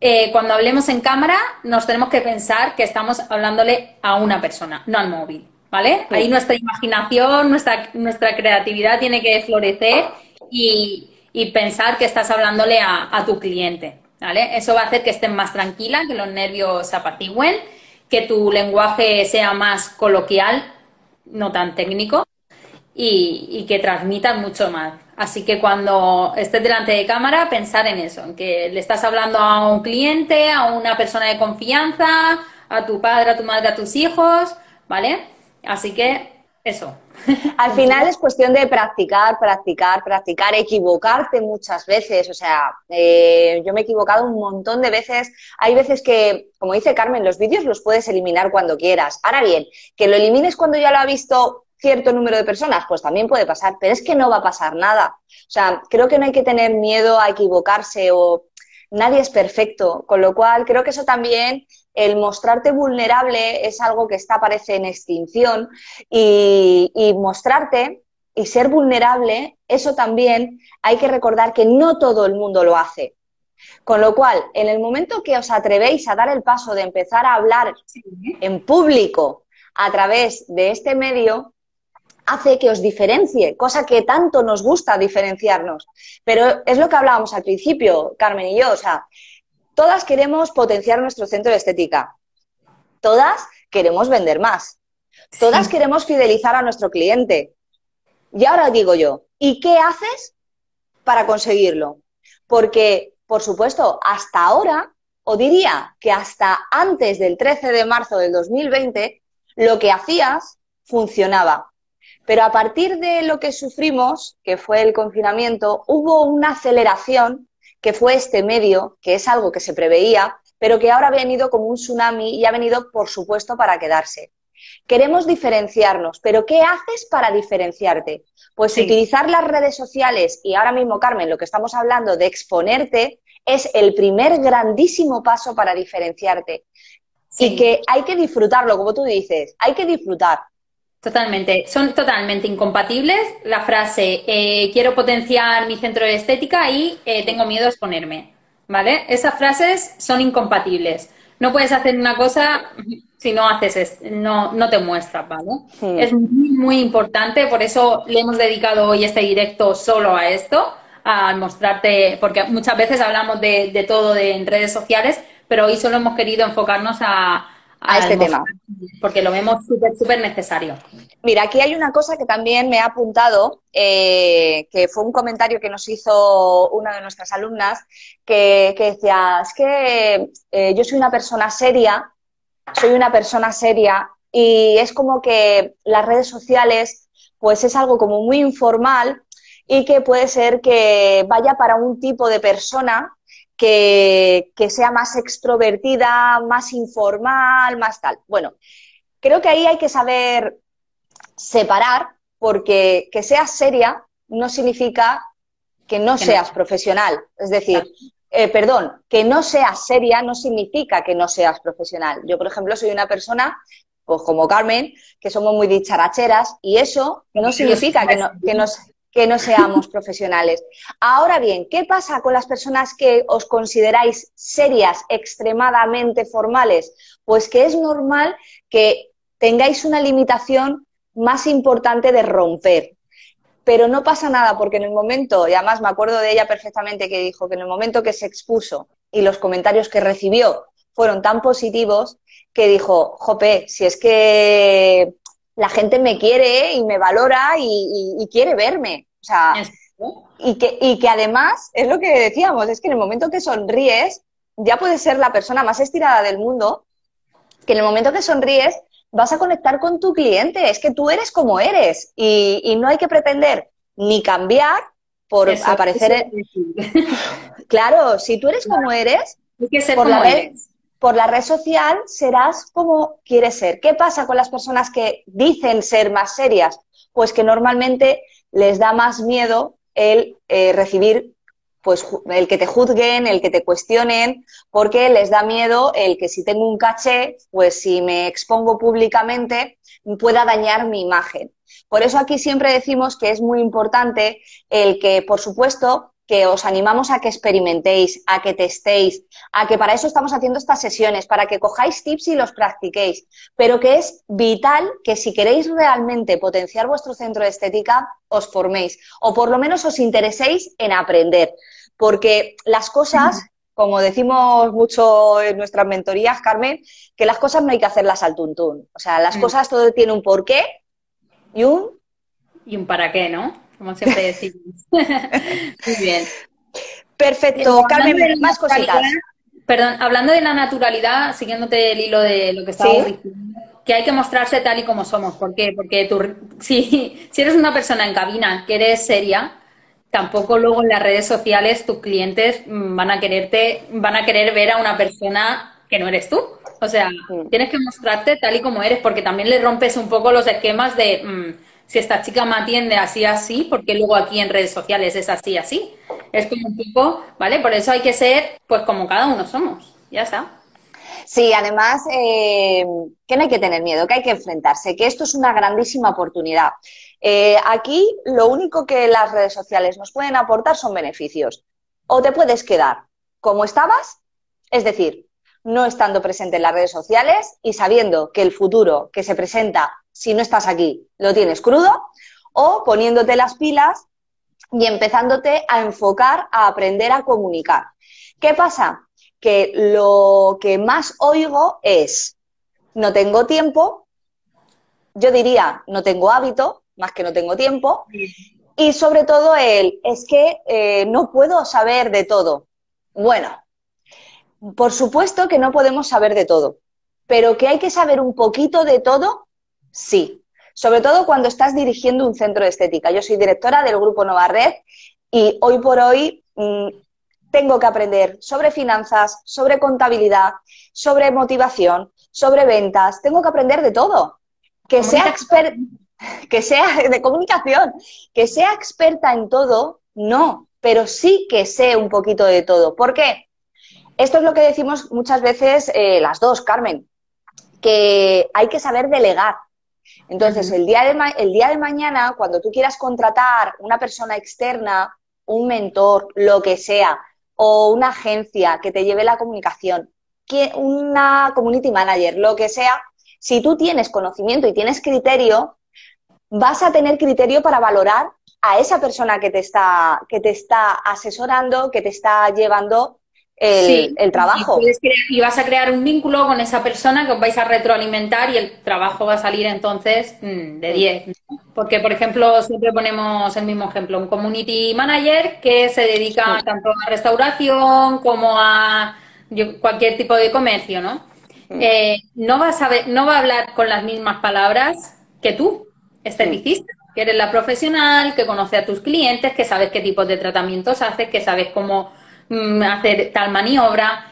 Eh, cuando hablemos en cámara, nos tenemos que pensar que estamos hablándole a una persona, no al móvil, ¿vale? Ahí nuestra imaginación, nuestra, nuestra creatividad tiene que florecer y, y pensar que estás hablándole a, tu cliente, ¿vale? Eso va a hacer que estén más tranquila, que los nervios se apacigüen, que tu lenguaje sea más coloquial, no tan técnico, y, que transmitan mucho más. Así que cuando estés delante de cámara, pensar en eso, en que le estás hablando a un cliente, a una persona de confianza, a tu padre, a tu madre, a tus hijos, ¿vale? Así que eso. *laughs* Al final es cuestión de practicar, practicar, practicar, equivocarte muchas veces. O sea, eh, yo me he equivocado un montón de veces. Hay veces que, como dice Carmen, los vídeos los puedes eliminar cuando quieras. Ahora bien, que lo elimines cuando ya lo ha visto cierto número de personas, pues también puede pasar, pero es que no va a pasar nada. O sea, creo que no hay que tener miedo a equivocarse o nadie es perfecto, con lo cual creo que eso también el mostrarte vulnerable es algo que está, parece, en extinción y, mostrarte y ser vulnerable, eso también hay que recordar que no todo el mundo lo hace. Con lo cual, en el momento que os atrevéis a dar el paso de empezar a hablar en público a través de este medio, hace que os diferencie, cosa que tanto nos gusta diferenciarnos. Pero es lo que hablábamos al principio, Carmen y yo, o sea, Todas queremos potenciar nuestro centro de estética. Todas queremos vender más. Todas queremos fidelizar a nuestro cliente. Y ahora digo yo, ¿y qué haces para conseguirlo? Porque, por supuesto, hasta ahora, o diría que hasta antes del 13 de marzo del 2020, lo que hacías funcionaba. Pero a partir de lo que sufrimos, que fue el confinamiento, hubo una aceleración que fue este medio, que es algo que se preveía, pero que ahora ha venido como un tsunami y ha venido, por supuesto, para quedarse. Queremos diferenciarnos, pero ¿qué haces para diferenciarte? Pues utilizar las redes sociales y ahora mismo, Carmen, lo que estamos hablando de exponerte es el primer grandísimo paso para diferenciarte. Y que hay que disfrutarlo, como tú dices, hay que disfrutar. Totalmente, son totalmente incompatibles la frase eh, quiero potenciar mi centro de estética y eh, tengo miedo a exponerme, ¿vale? Esas frases son incompatibles. No puedes hacer una cosa *laughs* si no haces, no, no te muestras, ¿vale? Es muy, muy importante, por eso le hemos dedicado hoy este directo solo a esto, a mostrarte, porque muchas veces hablamos de, de todo de, en redes sociales, pero hoy solo hemos querido enfocarnos a, a este tema. Porque lo vemos súper, súper necesario. Mira, aquí hay una cosa que también me ha apuntado, eh, que fue un comentario que nos hizo una de nuestras alumnas, que, decía, es que eh, yo soy una persona seria, soy una persona seria y es como que las redes sociales, pues es algo como muy informal y que puede ser que vaya para un tipo de persona que, sea más extrovertida, más informal, más tal. Bueno, creo que ahí hay que saber separar porque que seas seria no significa que no seas profesional. Es decir, eh, perdón, que no seas seria no significa que no seas profesional. Yo, por ejemplo, soy una persona, pues como Carmen, que somos muy dicharacheras y eso no significa que no, que no, que no seamos *laughs* profesionales. Ahora bien, ¿qué pasa con las personas que os consideráis serias, extremadamente formales? Pues que es normal que tengáis una limitación más importante de romper. Pero no pasa nada porque en el momento, y además me acuerdo de ella perfectamente que dijo que en el momento que se expuso y los comentarios que recibió fueron tan positivos que dijo, jope, si es que la gente me quiere y me valora y, quiere verme. O sea, y que, y que además, es lo que decíamos, es que en el momento que sonríes, ya puedes ser la persona más estirada del mundo, que en el momento que sonríes vas a conectar con tu cliente, es que tú eres como eres y, no hay que pretender ni cambiar por aparecer... *laughs* claro, si tú eres como eres, por la por la red social serás como quieres ser. ¿Qué pasa con las personas que dicen ser más serias? Pues que normalmente les da más miedo el eh, recibir, pues el que te juzguen, el que te cuestionen, porque les da miedo el que si tengo un caché, pues si me expongo públicamente pueda dañar mi imagen. Por eso aquí siempre decimos que es muy importante el que, por supuesto, que os animamos a que experimentéis, a que testéis, a que para eso estamos haciendo estas sesiones, para que cojáis tips y los practiquéis, pero que es vital que si queréis realmente potenciar vuestro centro de estética, os forméis o por lo menos os intereséis en aprender, porque las cosas, como decimos mucho en nuestras mentorías, Carmen, que las cosas no hay que hacerlas al tuntún, o sea, las mm. cosas todo tiene un porqué y un... Y un para qué, ¿no? Como siempre *laughs* decimos. *laughs* Muy bien. Perfecto, Carmen, más cositas. Perdón, hablando de la naturalidad, siguiéndote el hilo de lo que estabas diciendo, que hay que mostrarse tal y como somos. ¿Por qué? Porque tú, si, *laughs* si eres una persona en cabina que eres seria, tampoco luego en las redes sociales tus clientes van a quererte, van a querer ver a una persona que no eres tú. O sea, tienes que mostrarte tal y como eres, porque también le rompes un poco los esquemas de mm, si esta chica me atiende así, así, porque luego aquí en redes sociales es así, así. Es como un poco, ¿vale? Por eso hay que ser, pues como cada uno somos. Ya está. Sí, además, eh, que no hay que tener miedo, que hay que enfrentarse, que esto es una grandísima oportunidad. Eh, aquí lo único que las redes sociales nos pueden aportar son beneficios. O te puedes quedar como estabas, es decir, no estando presente en las redes sociales y sabiendo que el futuro que se presenta si no estás aquí, lo tienes crudo, o poniéndote las pilas y empezándote a enfocar a aprender a comunicar. ¿Qué pasa? Que lo que más oigo es, no tengo tiempo, yo diría, no tengo hábito, más que no tengo tiempo, y sobre todo el, es que eh, no puedo saber de todo. Bueno, por supuesto que no podemos saber de todo, pero que hay que saber un poquito de todo Sí, sobre todo cuando estás dirigiendo un centro de estética. Yo soy directora del grupo Nova Red y hoy por hoy mm, tengo que aprender sobre finanzas, sobre contabilidad, sobre motivación, sobre ventas. Tengo que aprender de todo. Que sea experta, *laughs* que sea de comunicación, que sea experta en todo, no, pero sí que sé un poquito de todo. ¿Por qué? Esto es lo que decimos muchas veces eh, las dos, Carmen, que hay que saber delegar. Entonces, el, día de el día de mañana, cuando tú quieras contratar una persona externa, un mentor, lo que sea, o una agencia que te lleve la comunicación, una community manager, lo que sea, si tú tienes conocimiento y tienes criterio, vas a tener criterio para valorar a esa persona que te está, que te está asesorando, que te está llevando el, trabajo. Y, vas a crear un vínculo con esa persona que os vais a retroalimentar y el trabajo va a salir entonces mm, de 10. Porque, por ejemplo, siempre ponemos el mismo ejemplo, un community manager que se dedica tanto a restauración como a cualquier tipo de comercio, ¿no? Eh, no, va a saber, no va a hablar con las mismas palabras que tú, esteticista, que eres la profesional, que conoce a tus clientes, que sabes qué tipos de tratamientos haces, que sabes cómo hacer tal maniobra.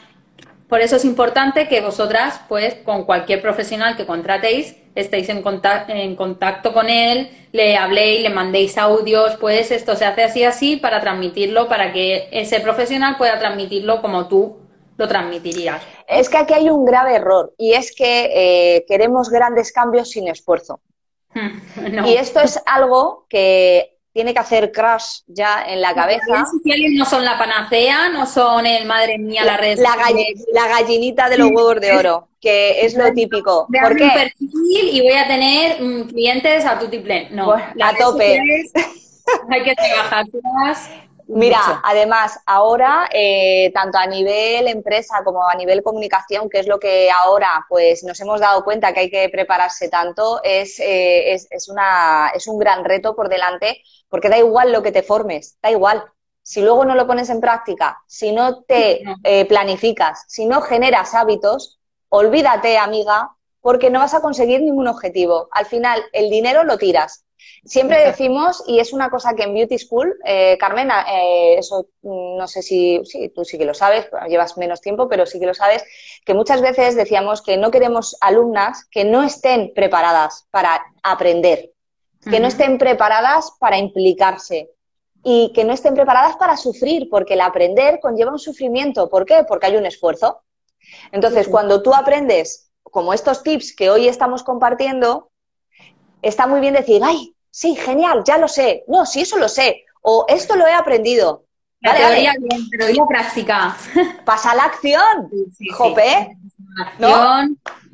Por eso es importante que vosotras, pues, con cualquier profesional que contratéis, estéis en contacto, en contacto con él, le habléis, le mandéis audios, pues esto se hace así así para transmitirlo, para que ese profesional pueda transmitirlo como tú lo transmitirías. Es que aquí hay un grave error y es que eh, queremos grandes cambios sin esfuerzo. *laughs* Y esto es algo que tiene que hacer crash ya en la cabeza. Las redes sociales no son la panacea, no son el madre mía las redes la, la gallinita de los huevos de oro, que es lo típico. ¿Por qué? un perfil y voy a tener mm, clientes a tu No, a tope. *laughs* hay que trabajar Mira, además, ahora, eh, tanto a nivel empresa como a nivel comunicación, que es lo que ahora pues nos hemos dado cuenta que hay que prepararse tanto, es, eh, es, es, una, es un gran reto por delante, porque da igual lo que te formes, da igual. Si luego no lo pones en práctica, si no te eh, planificas, si no generas hábitos, olvídate, amiga, porque no vas a conseguir ningún objetivo. Al final, el dinero lo tiras, Siempre decimos, y es una cosa que en Beauty School, eh, Carmen, eh, eso mm, no sé si sí, tú sí que lo sabes, llevas menos tiempo, pero sí que lo sabes, que muchas veces decíamos que no queremos alumnas que no estén preparadas para aprender, que no estén preparadas para implicarse y que no estén preparadas para sufrir, porque el aprender conlleva un sufrimiento. ¿Por qué? Porque hay un esfuerzo. Entonces, cuando tú aprendes como estos tips que hoy estamos compartiendo, está muy bien decir, ay, sí, genial, ya lo sé. No, sí, eso lo sé. O esto lo he aprendido. La teoría bien, pero la práctica. *laughs* Pasa la acción. Sí, Jope.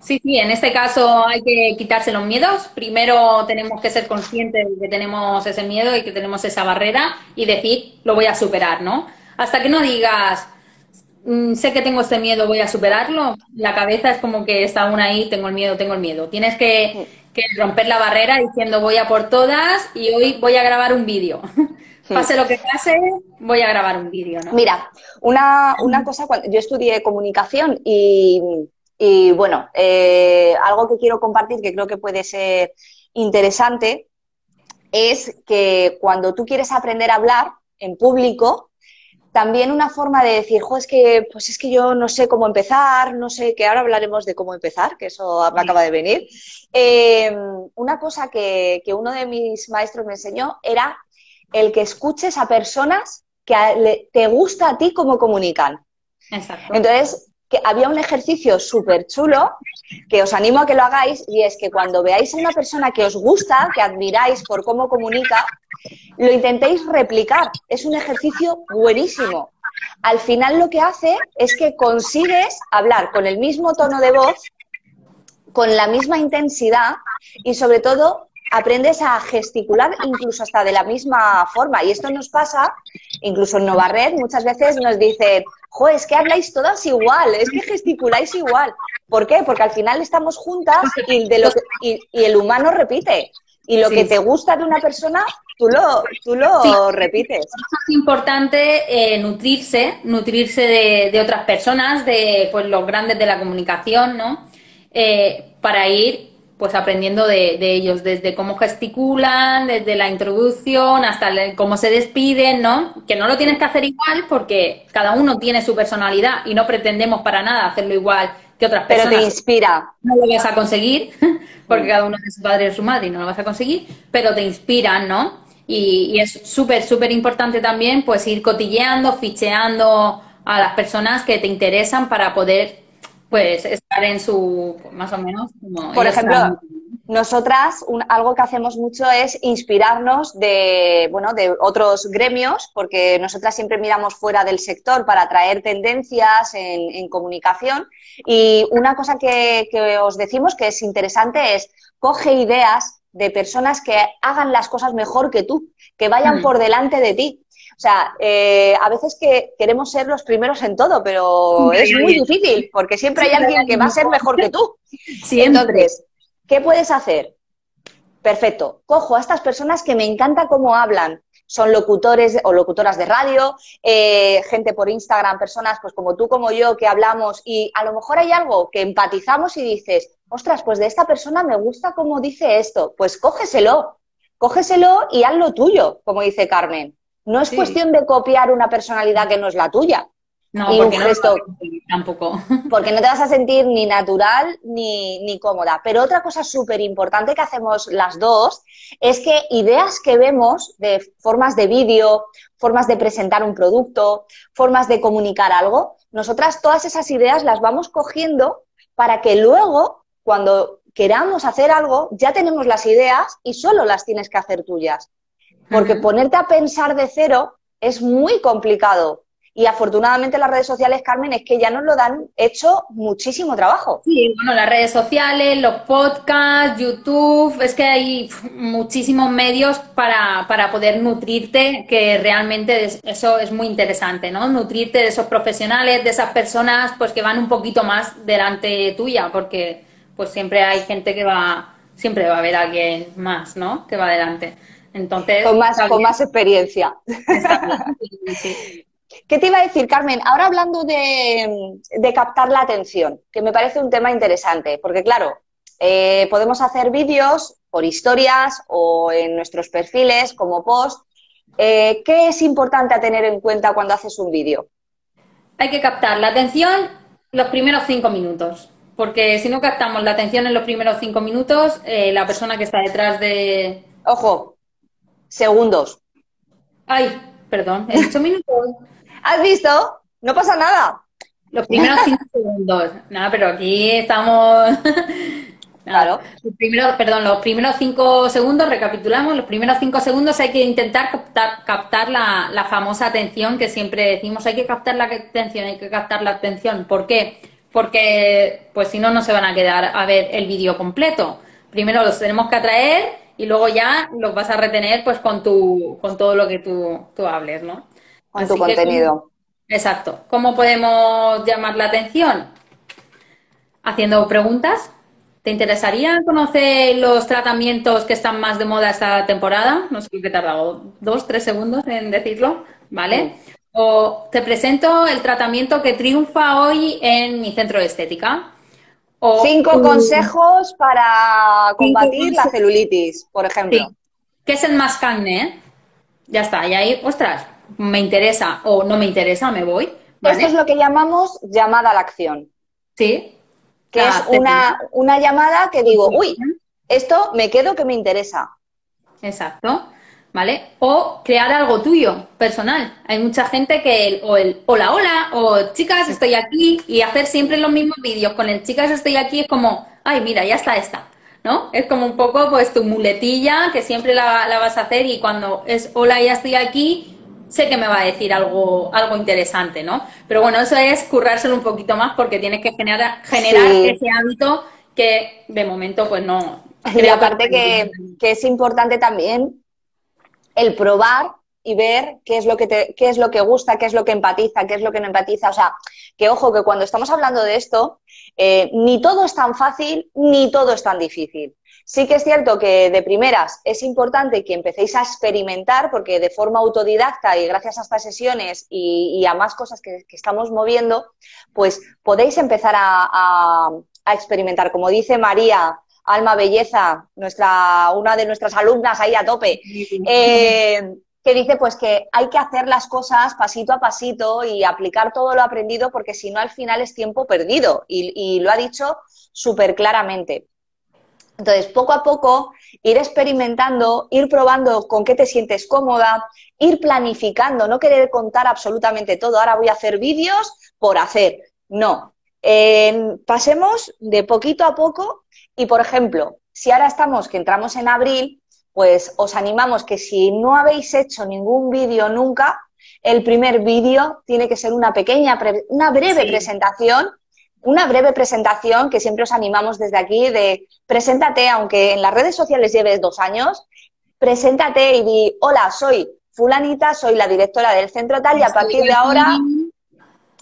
Sí. sí, en este caso hay que quitarse los miedos. Primero tenemos que ser conscientes de que tenemos ese miedo y que tenemos esa barrera y decir, lo voy a superar, ¿no? Hasta que no digas, mm, sé que tengo este miedo, voy a superarlo, la cabeza es como que está aún ahí, tengo el miedo, tengo el miedo. Tienes que que romper la barrera diciendo voy a por todas y hoy voy a grabar un vídeo. pase lo que pase, voy a grabar un vídeo. ¿no? Mira, una, una cosa, yo estudié comunicación y, bueno, eh, algo que quiero compartir que creo que puede ser interesante es que cuando tú quieres aprender a hablar en público, también una forma de decir, jo, es que, pues es que yo no sé cómo empezar, no sé, que ahora hablaremos de cómo empezar, que eso me acaba de venir. Eh, una cosa que, uno de mis maestros me enseñó era el que escuches a personas que te gusta a ti cómo comunican. Exacto. Entonces, que había un ejercicio súper chulo que os animo a que lo hagáis y es que cuando veáis a una persona que os gusta, que admiráis por cómo comunica, lo intentéis replicar. Es un ejercicio buenísimo. Al final lo que hace es que consigues hablar con el mismo tono de voz, con la misma intensidad y sobre todo aprendes a gesticular incluso hasta de la misma forma. Y esto nos pasa, incluso en Novarred, muchas veces nos dicen, jo, es que habláis todas igual, es que gesticuláis igual. ¿Por qué? Porque al final estamos juntas y, de lo y, el humano repite. Y lo que te gusta de una persona, tú lo, tú lo repites. Es importante eh, nutrirse, nutrirse de, otras personas, de pues los grandes de la comunicación, ¿no? Eh, para ir pues aprendiendo de, ellos, desde cómo gesticulan, desde la introducción hasta cómo se despiden, ¿no? Que no lo tienes que hacer igual porque cada uno tiene su personalidad y no pretendemos para nada hacerlo igual que otras personas. Pero te inspira. No lo vas a conseguir *laughs* porque cada uno es su padre y su madre y no lo vas a conseguir, pero te inspiran, ¿no? Y, y es súper, súper importante también pues ir cotilleando, ficheando a las personas que te interesan para poder pues estar en su, más o menos, como Por ejemplo, nosotras algo que hacemos mucho es inspirarnos de, bueno, de otros gremios, porque nosotras siempre miramos fuera del sector para traer tendencias en, comunicación. Y una cosa que, que os decimos que es interesante es coge ideas de personas que hagan las cosas mejor que tú, que vayan mm. por delante de ti. O sea, eh, a veces que queremos ser los primeros en todo, pero es muy difícil porque siempre hay alguien que va a ser mejor que tú. *laughs* Entonces, ¿qué puedes hacer? Perfecto. Cojo a estas personas que me encanta cómo hablan. Son locutores o locutoras de radio, eh, gente por Instagram, personas pues como tú, como yo, que hablamos y a lo mejor hay algo que empatizamos y dices, ostras, pues de esta persona me gusta cómo dice esto. Pues cógeselo, cógeselo y haz lo tuyo, como dice Carmen. No es cuestión de copiar una personalidad que no es la tuya. No, porque no tampoco. *laughs* Porque no te vas a sentir ni natural ni, ni cómoda. Pero otra cosa súper importante que hacemos las dos es que ideas que vemos de formas de vídeo, formas de presentar un producto, formas de comunicar algo, nosotras todas esas ideas las vamos cogiendo para que luego, cuando queramos hacer algo, ya tenemos las ideas y solo las tienes que hacer tuyas. Porque ponerte a pensar de cero es muy complicado. Y afortunadamente las redes sociales, Carmen, es que ya nos lo dan hecho muchísimo trabajo. Sí, bueno, las redes sociales, los podcasts, YouTube, es que hay muchísimos medios para, para poder nutrirte, que realmente eso es muy interesante, ¿no? Nutrirte de esos profesionales, de esas personas, pues que van un poquito más delante tuya, porque pues siempre hay gente que va, siempre va a haber alguien más, ¿no? Que va adelante. Entonces, con más, con más experiencia. *laughs* ¿Qué te iba a decir, Carmen? Ahora hablando de, captar la atención, que me parece un tema interesante, porque claro, eh, podemos hacer vídeos por historias o en nuestros perfiles como post. Eh, ¿Qué es importante a tener en cuenta cuando haces un vídeo? Hay que captar la atención los primeros cinco minutos, porque si no captamos la atención en los primeros cinco minutos, eh, la persona que está detrás de... Ojo, segundos. Ay, perdón, he dicho minutos. *laughs* ¿Has visto? No pasa nada. Los primeros cinco segundos. Nada, pero aquí estamos. *laughs* Claro. Los primeros, perdón, los primeros cinco segundos, recapitulamos, los primeros cinco segundos hay que intentar captar, captar la, la, famosa atención que siempre decimos, hay que captar la atención, hay que captar la atención. ¿Por qué? Porque pues si no, no se van a quedar a ver el vídeo completo. Primero los tenemos que atraer y luego ya los vas a retener pues con tu, con todo lo que tú, tú hables, ¿no? con tu contenido. exacto. ¿Cómo podemos llamar la atención? Haciendo preguntas. ¿Te interesaría conocer los tratamientos que están más de moda esta temporada? No sé qué he tardado dos, tres segundos en decirlo, ¿vale? O te presento el tratamiento que triunfa hoy en mi centro de estética. O cinco consejos para combatir la celulitis, por ejemplo. ¿Qué es el más carne? Ya está, y ahí, ostras, me interesa o no me interesa, me voy. Esto es lo que llamamos llamada a la acción. Sí. Que es una, una, llamada que digo, uy, esto me quedo que me interesa. Exacto. ¿Vale? O crear algo tuyo, personal. Hay mucha gente que o el hola, hola, o chicas, estoy aquí, y hacer siempre los mismos vídeos con el chicas, estoy aquí, es como, ay, mira, ya está esta. ¿No? Es como un poco pues tu muletilla que siempre la, la vas a hacer y cuando es hola, ya estoy aquí, sé que me va a decir algo, algo interesante, ¿no? Pero bueno, eso es currárselo un poquito más porque tienes que generar, generar ese hábito que de momento pues no. Y aparte que, que, es importante también el probar y ver qué es lo que te, qué es lo que gusta, qué es lo que empatiza, qué es lo que no empatiza. O sea, que ojo, que cuando estamos hablando de esto, eh, ni todo es tan fácil, ni todo es tan difícil. Sí que es cierto que de primeras es importante que empecéis a experimentar, porque de forma autodidacta y gracias a estas sesiones y, a más cosas que, estamos moviendo, pues podéis empezar a, experimentar. Como dice María, Alma Belleza, nuestra, una de nuestras alumnas ahí a tope, eh, que dice pues que hay que hacer las cosas pasito a pasito y aplicar todo lo aprendido porque si no al final es tiempo perdido y, y lo ha dicho súper claramente. Entonces, poco a poco, ir experimentando, ir probando con qué te sientes cómoda, ir planificando, no querer contar absolutamente todo. Ahora voy a hacer vídeos por hacer. No. pasemos de poquito a poco y, por ejemplo, si ahora estamos, que entramos en abril, pues os animamos que si no habéis hecho ningún vídeo nunca, el primer vídeo tiene que ser una pequeña, una breve presentación una breve presentación que siempre os animamos desde aquí de preséntate, aunque en las redes sociales lleves dos años, preséntate y di, hola, soy fulanita, soy la directora del centro tal y a partir de ahora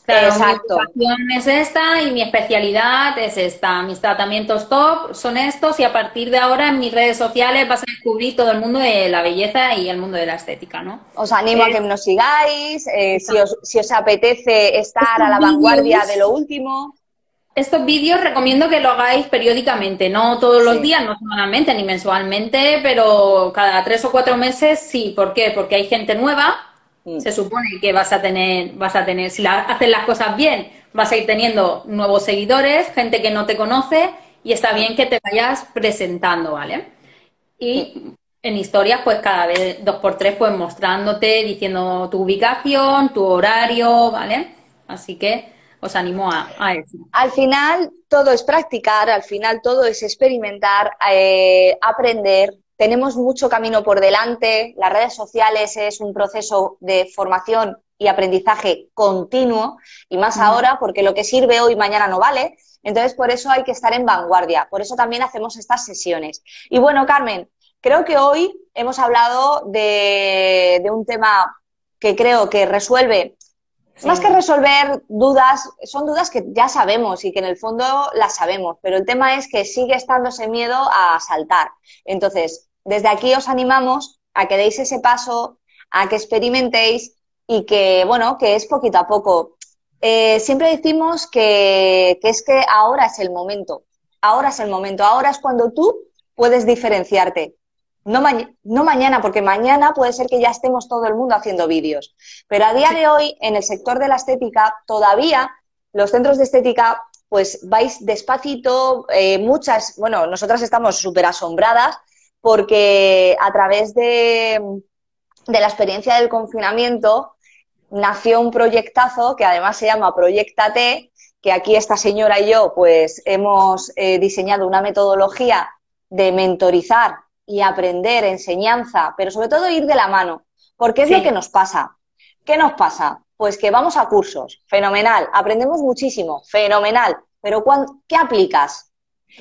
Exacto. Mi ocupación es esta y mi especialidad es esta. Mis tratamientos top son estos y a partir de ahora en mis redes sociales vas a descubrir todo el mundo de la belleza y el mundo de la estética, ¿no? Os animo a que nos sigáis, eh, si, os, si, os, apetece estar a la vanguardia de lo último. Estos vídeos recomiendo que lo hagáis periódicamente, no todos los días, no semanalmente ni mensualmente, pero cada tres o cuatro meses sí. ¿Por qué? Porque hay gente nueva Mm. Se supone que vas a tener, vas a tener, si la, haces las cosas bien, vas a ir teniendo nuevos seguidores, gente que no te conoce, y está bien que te vayas presentando, ¿vale? Y en historias, pues cada vez dos por tres, pues mostrándote, diciendo tu ubicación, tu horario, ¿vale? Así que os animo a, eso. Al final todo es practicar, al final todo es experimentar, eh, aprender, tenemos mucho camino por delante, las redes sociales es un proceso de formación y aprendizaje continuo, y más ahora porque lo que sirve hoy mañana no vale. Entonces, por eso hay que estar en vanguardia. Por eso también hacemos estas sesiones. Y bueno, Carmen, creo que hoy hemos hablado de, un tema que creo que resuelve, más que resolver dudas, son dudas que ya sabemos y que en el fondo las sabemos, pero el tema es que sigue estando ese miedo a saltar. Entonces, desde aquí os animamos a que deis ese paso, a que experimentéis y que, bueno, que es poquito a poco. Eh, siempre decimos que, es que ahora es el momento, ahora es el momento, ahora es cuando tú puedes diferenciarte. No, no, mañana, porque mañana puede ser que ya estemos todo el mundo haciendo vídeos. Pero a día de hoy, en el sector de la estética, todavía los centros de estética, pues vais despacito, eh, muchas, bueno, nosotras estamos súper asombradas porque a través de, la experiencia del confinamiento nació un proyectazo que además se llama Proyectate, que aquí esta señora y yo pues hemos eh, diseñado una metodología de mentorizar y aprender enseñanza, pero sobre todo ir de la mano, porque es lo que nos pasa. ¿Qué nos pasa? Pues que vamos a cursos, fenomenal, aprendemos muchísimo, fenomenal, pero ¿qué aplicas?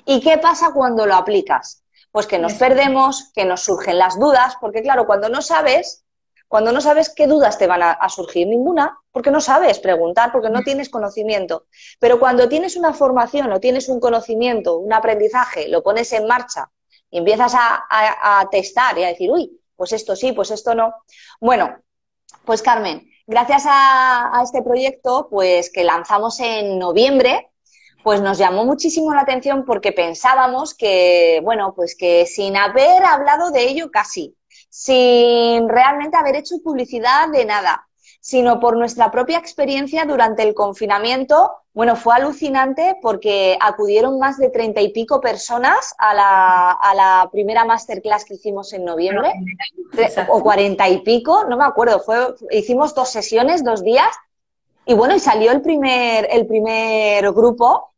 ¿Y qué pasa cuando lo aplicas? pues que nos perdemos, que nos surgen las dudas, porque claro, cuando no sabes, cuando no sabes qué dudas te van a, surgir, ninguna, porque no sabes preguntar, porque no tienes conocimiento. Pero cuando tienes una formación o tienes un conocimiento, un aprendizaje, lo pones en marcha y empiezas a, testar y a decir, uy, pues esto sí, pues esto no. Bueno, pues Carmen, gracias a, a este proyecto, pues que lanzamos en noviembre, pues nos llamó muchísimo la atención porque pensábamos que, bueno, pues que sin haber hablado de ello casi, sin realmente haber hecho publicidad de nada, sino por nuestra propia experiencia durante el confinamiento, bueno, fue alucinante porque acudieron más de treinta y pico personas a la, a la primera masterclass que hicimos en noviembre, o cuarenta y pico, no me acuerdo, fue, hicimos dos sesiones, dos días, y bueno, y salió el primer, el primer grupo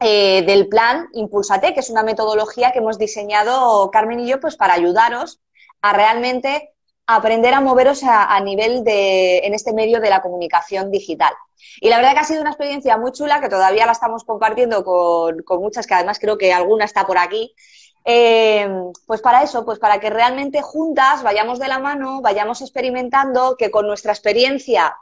eh, del plan Impulsate, que es una metodología que hemos diseñado Carmen y yo pues para ayudaros a realmente aprender a moveros a, nivel de, en este medio de la comunicación digital. Y la verdad que ha sido una experiencia muy chula, que todavía la estamos compartiendo con, muchas, que además creo que alguna está por aquí. Eh, pues para eso, pues para que realmente juntas vayamos de la mano, vayamos experimentando, que con nuestra experiencia,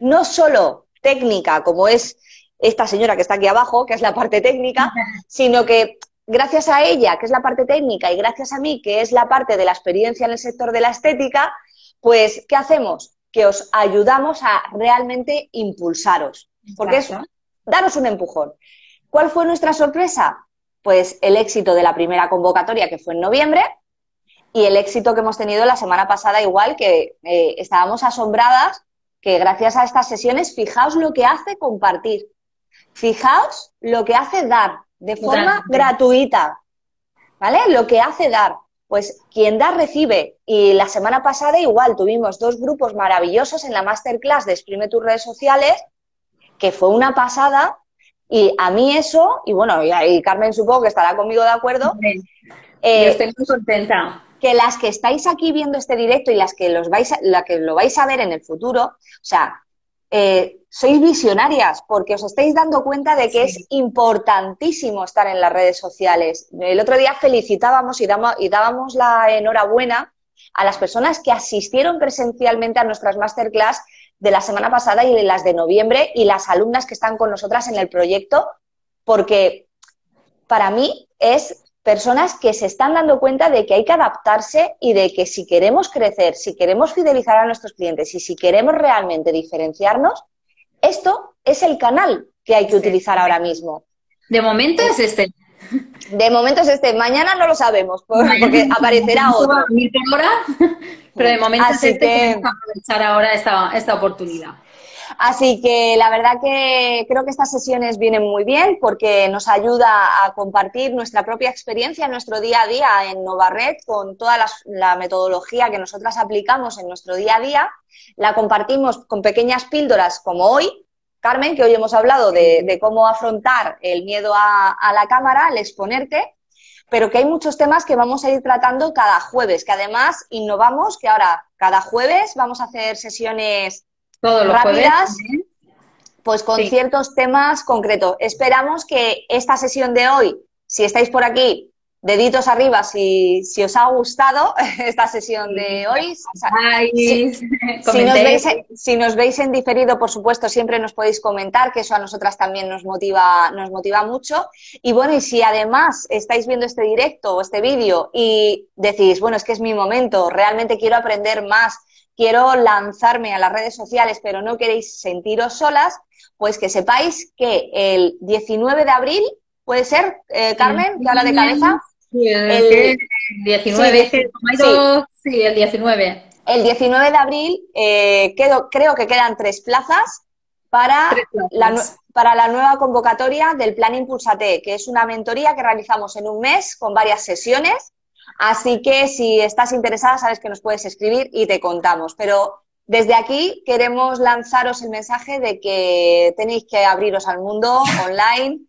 no solo técnica, como es esta señora que está aquí abajo, que es la parte técnica, sino que gracias a ella, que es la parte técnica, y gracias a mí, que es la parte de la experiencia en el sector de la estética, pues, ¿qué hacemos? Que os ayudamos a realmente impulsaros. Porque es daros un empujón. ¿Cuál fue nuestra sorpresa? Pues el éxito de la primera convocatoria, que fue en noviembre, y el éxito que hemos tenido la semana pasada, igual que eh, estábamos asombradas que gracias a estas sesiones, fijaos lo que hace compartir. Fijaos lo que hace dar de forma gratuita, ¿vale? Lo que hace dar. Pues quien da recibe. Y la semana pasada igual tuvimos dos grupos maravillosos en la masterclass de Exprime tus redes sociales, que fue una pasada. Y a mí eso, y bueno, y, Carmen supongo que estará conmigo de acuerdo. Eh, Yo estoy muy contenta. Que las que estáis aquí viendo este directo y las que, los vais la que lo vais a ver en el futuro, o sea, eh, sois visionarias porque os estáis dando cuenta de que es importantísimo estar en las redes sociales. El otro día felicitábamos y, y dábamos la enhorabuena a las personas que asistieron presencialmente a nuestras masterclass de la semana pasada y de las de noviembre y las alumnas que están con nosotras en el proyecto, porque para mí es personas que se están dando cuenta de que hay que adaptarse y de que si queremos crecer, si queremos fidelizar a nuestros clientes y si queremos realmente diferenciarnos, esto es el canal que hay que utilizar ahora mismo. De momento es este. De momento es este. Mañana no lo sabemos porque aparecerá otro. *laughs* Pero de momento es este que... que aprovechar ahora esta, esta oportunidad. Así que la verdad que creo que estas sesiones vienen muy bien porque nos ayuda a compartir nuestra propia experiencia en nuestro día a día en Novared con toda la, metodología que nosotras aplicamos en nuestro día a día. La compartimos con pequeñas píldoras como hoy, Carmen, que hoy hemos hablado de, cómo afrontar el miedo a, a la cámara, al exponerte, pero que hay muchos temas que vamos a ir tratando cada jueves, que además innovamos, que ahora cada jueves vamos a hacer sesiones rápidas, pues con ciertos temas concretos. Esperamos que esta sesión de hoy, si estáis por aquí, deditos arriba si, si os ha gustado *laughs* esta sesión de hoy. *laughs* si, nos veis, si, nos veis, en diferido, por supuesto, siempre nos podéis comentar, que eso a nosotras también nos motiva, nos motiva mucho. Y bueno, y si además estáis viendo este directo o este vídeo y decís, bueno, es que es mi momento, realmente quiero aprender más, quiero lanzarme a las redes sociales, pero no queréis sentiros solas, pues que sepáis que el 19 de abril, puede ser, eh, Carmen, que habla de cabeza. el, 19, sí, el 19. El 19 de abril eh, creo que quedan tres plazas para, La, para la nueva convocatoria del Plan Impulsate, que es una mentoría que realizamos en un mes con varias sesiones Así que si estás interesada, sabes que nos puedes escribir y te contamos. Pero desde aquí queremos lanzaros el mensaje de que tenéis que abriros al mundo online.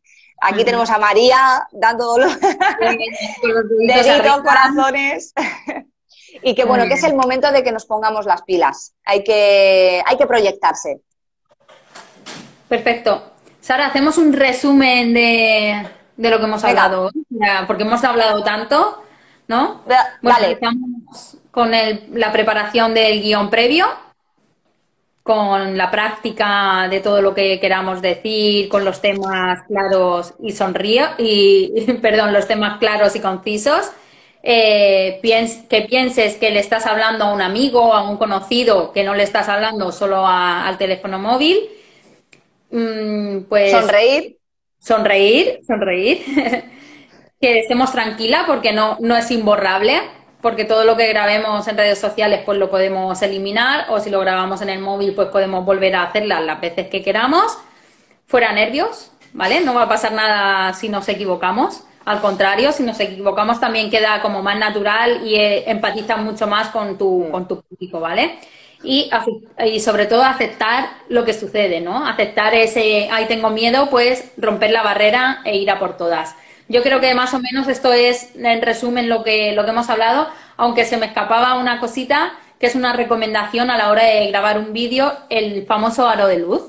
Aquí tenemos a María dando deditos, corazones. *laughs* y que bueno, que es el momento de que nos pongamos las pilas. Hay que, hay que proyectarse. Perfecto. Sara, hacemos un resumen de, lo que hemos hablado, porque hemos hablado tanto. ¿No? vale. Empezamos con la preparación del guion previo, con la práctica de todo lo que queramos decir, con los temas claros y sonrío, y *laughs* perdón, los temas claros y concisos. Eh, que pienses que le estás hablando a un amigo, a un conocido, que no le estás hablando solo al teléfono móvil. Mm, pues sonreír. Sonreír, sonreír. *laughs* que estemos tranquila porque no, no es imborrable, porque todo lo que grabemos en redes sociales pues lo podemos eliminar o si lo grabamos en el móvil pues podemos volver a hacerlas las veces que queramos. Fuera nervios, ¿vale? No va a pasar nada si nos equivocamos. Al contrario, si nos equivocamos también queda como más natural y eh, empatiza mucho más con tu, con tu público, ¿vale? Y, y, sobre todo aceptar lo que sucede, ¿no? Aceptar ese, ahí tengo miedo, pues romper la barrera e ir a por todas. Yo creo que más o menos esto es, en resumen, lo que, lo que hemos hablado, aunque se me escapaba una cosita, que es una recomendación a la hora de grabar un vídeo, el famoso aro de luz.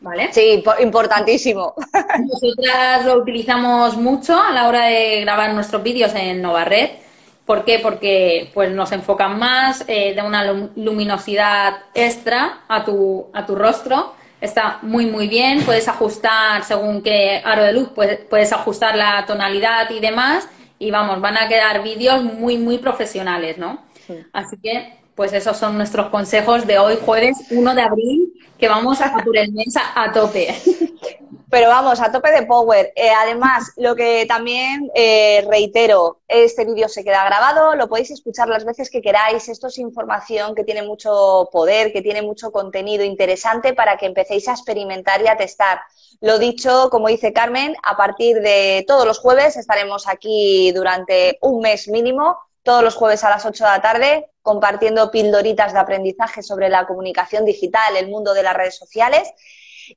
¿Vale? Sí, importantísimo. *laughs* Nosotras lo utilizamos mucho a la hora de grabar nuestros vídeos en Novared. ¿Por qué? Porque pues, nos enfocan más, eh, da una luminosidad extra a tu, a tu rostro está muy muy bien, puedes ajustar según qué aro de luz, puedes, puedes ajustar la tonalidad y demás y vamos, van a quedar vídeos muy muy profesionales, ¿no? Así que pues esos son nuestros consejos de hoy jueves 1 de abril, que vamos a por el mes a tope. *laughs* Pero vamos, a tope de power. Eh, además, lo que también eh, reitero, este vídeo se queda grabado, lo podéis escuchar las veces que queráis. Esto es información que tiene mucho poder, que tiene mucho contenido interesante para que empecéis a experimentar y a testar. Lo dicho, como dice Carmen, a partir de todos los jueves estaremos aquí durante un mes mínimo, todos los jueves a las 8 de la tarde, compartiendo pildoritas de aprendizaje sobre la comunicación digital, el mundo de las redes sociales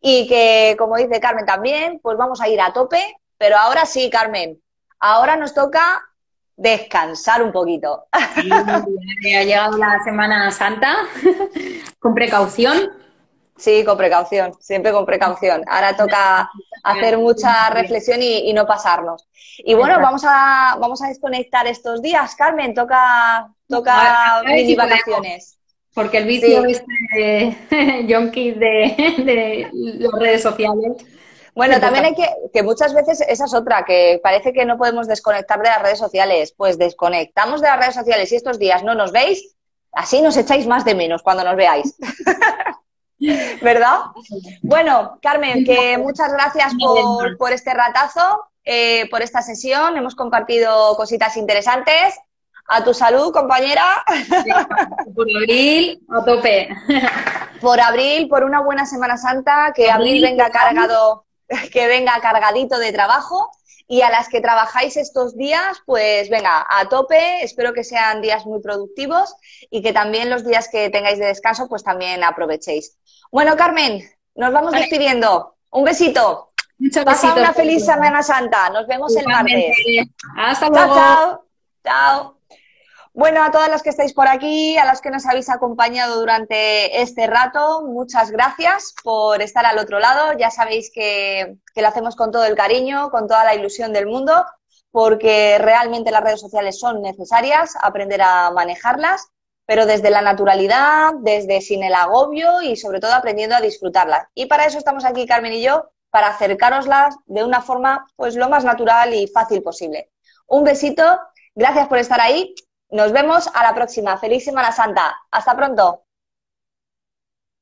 y que, como dice Carmen también, pues vamos a ir a tope, pero ahora sí, Carmen, ahora nos toca descansar un poquito. ha llegado la Semana Santa, *laughs* con precaución, Sí, con precaución, siempre con precaución. Ahora toca hacer mucha reflexión y, no pasarnos. Y bueno, vamos a, vamos a desconectar estos días. Carmen, toca, toca mini vacaciones. Porque el vicio sí. este yonki *laughs* de, de las redes sociales. Bueno, también hay que, que muchas veces esa es otra, que parece que no podemos desconectar de las redes sociales. Pues desconectamos de las redes sociales y estos días no nos veis, así nos echáis más de menos cuando nos veáis. *laughs* ¿Verdad? Bueno, Carmen, que muchas gracias por, este ratazo, eh, por esta sesión. Hemos compartido cositas interesantes. A tu salud, compañera. Por abril, a tope. Por abril, por una buena Semana Santa, que abril venga cargado, que venga cargadito de trabajo. Y a las que trabajáis estos días, pues venga, a tope. Espero que sean días muy productivos y que también los días que tengáis de descanso, pues también aprovechéis. Bueno, Carmen, nos vamos despidiendo. Un besito. Muchas Pasa una feliz Semana Santa. Nos vemos el martes. Hasta luego. Chao, chao. Bueno, a todas las que estáis por aquí, a las que nos habéis acompañado durante este rato, muchas gracias por estar al otro lado. Ya sabéis que, lo hacemos con todo el cariño, con toda la ilusión del mundo, porque realmente las redes sociales son necesarias, aprender a manejarlas pero desde la naturalidad, desde sin el agobio y sobre todo aprendiendo a disfrutarlas. Y para eso estamos aquí, Carmen y yo, para acercaroslas de una forma pues lo más natural y fácil posible. Un besito, gracias por estar ahí, nos vemos a la próxima. Feliz Semana Santa. Hasta pronto.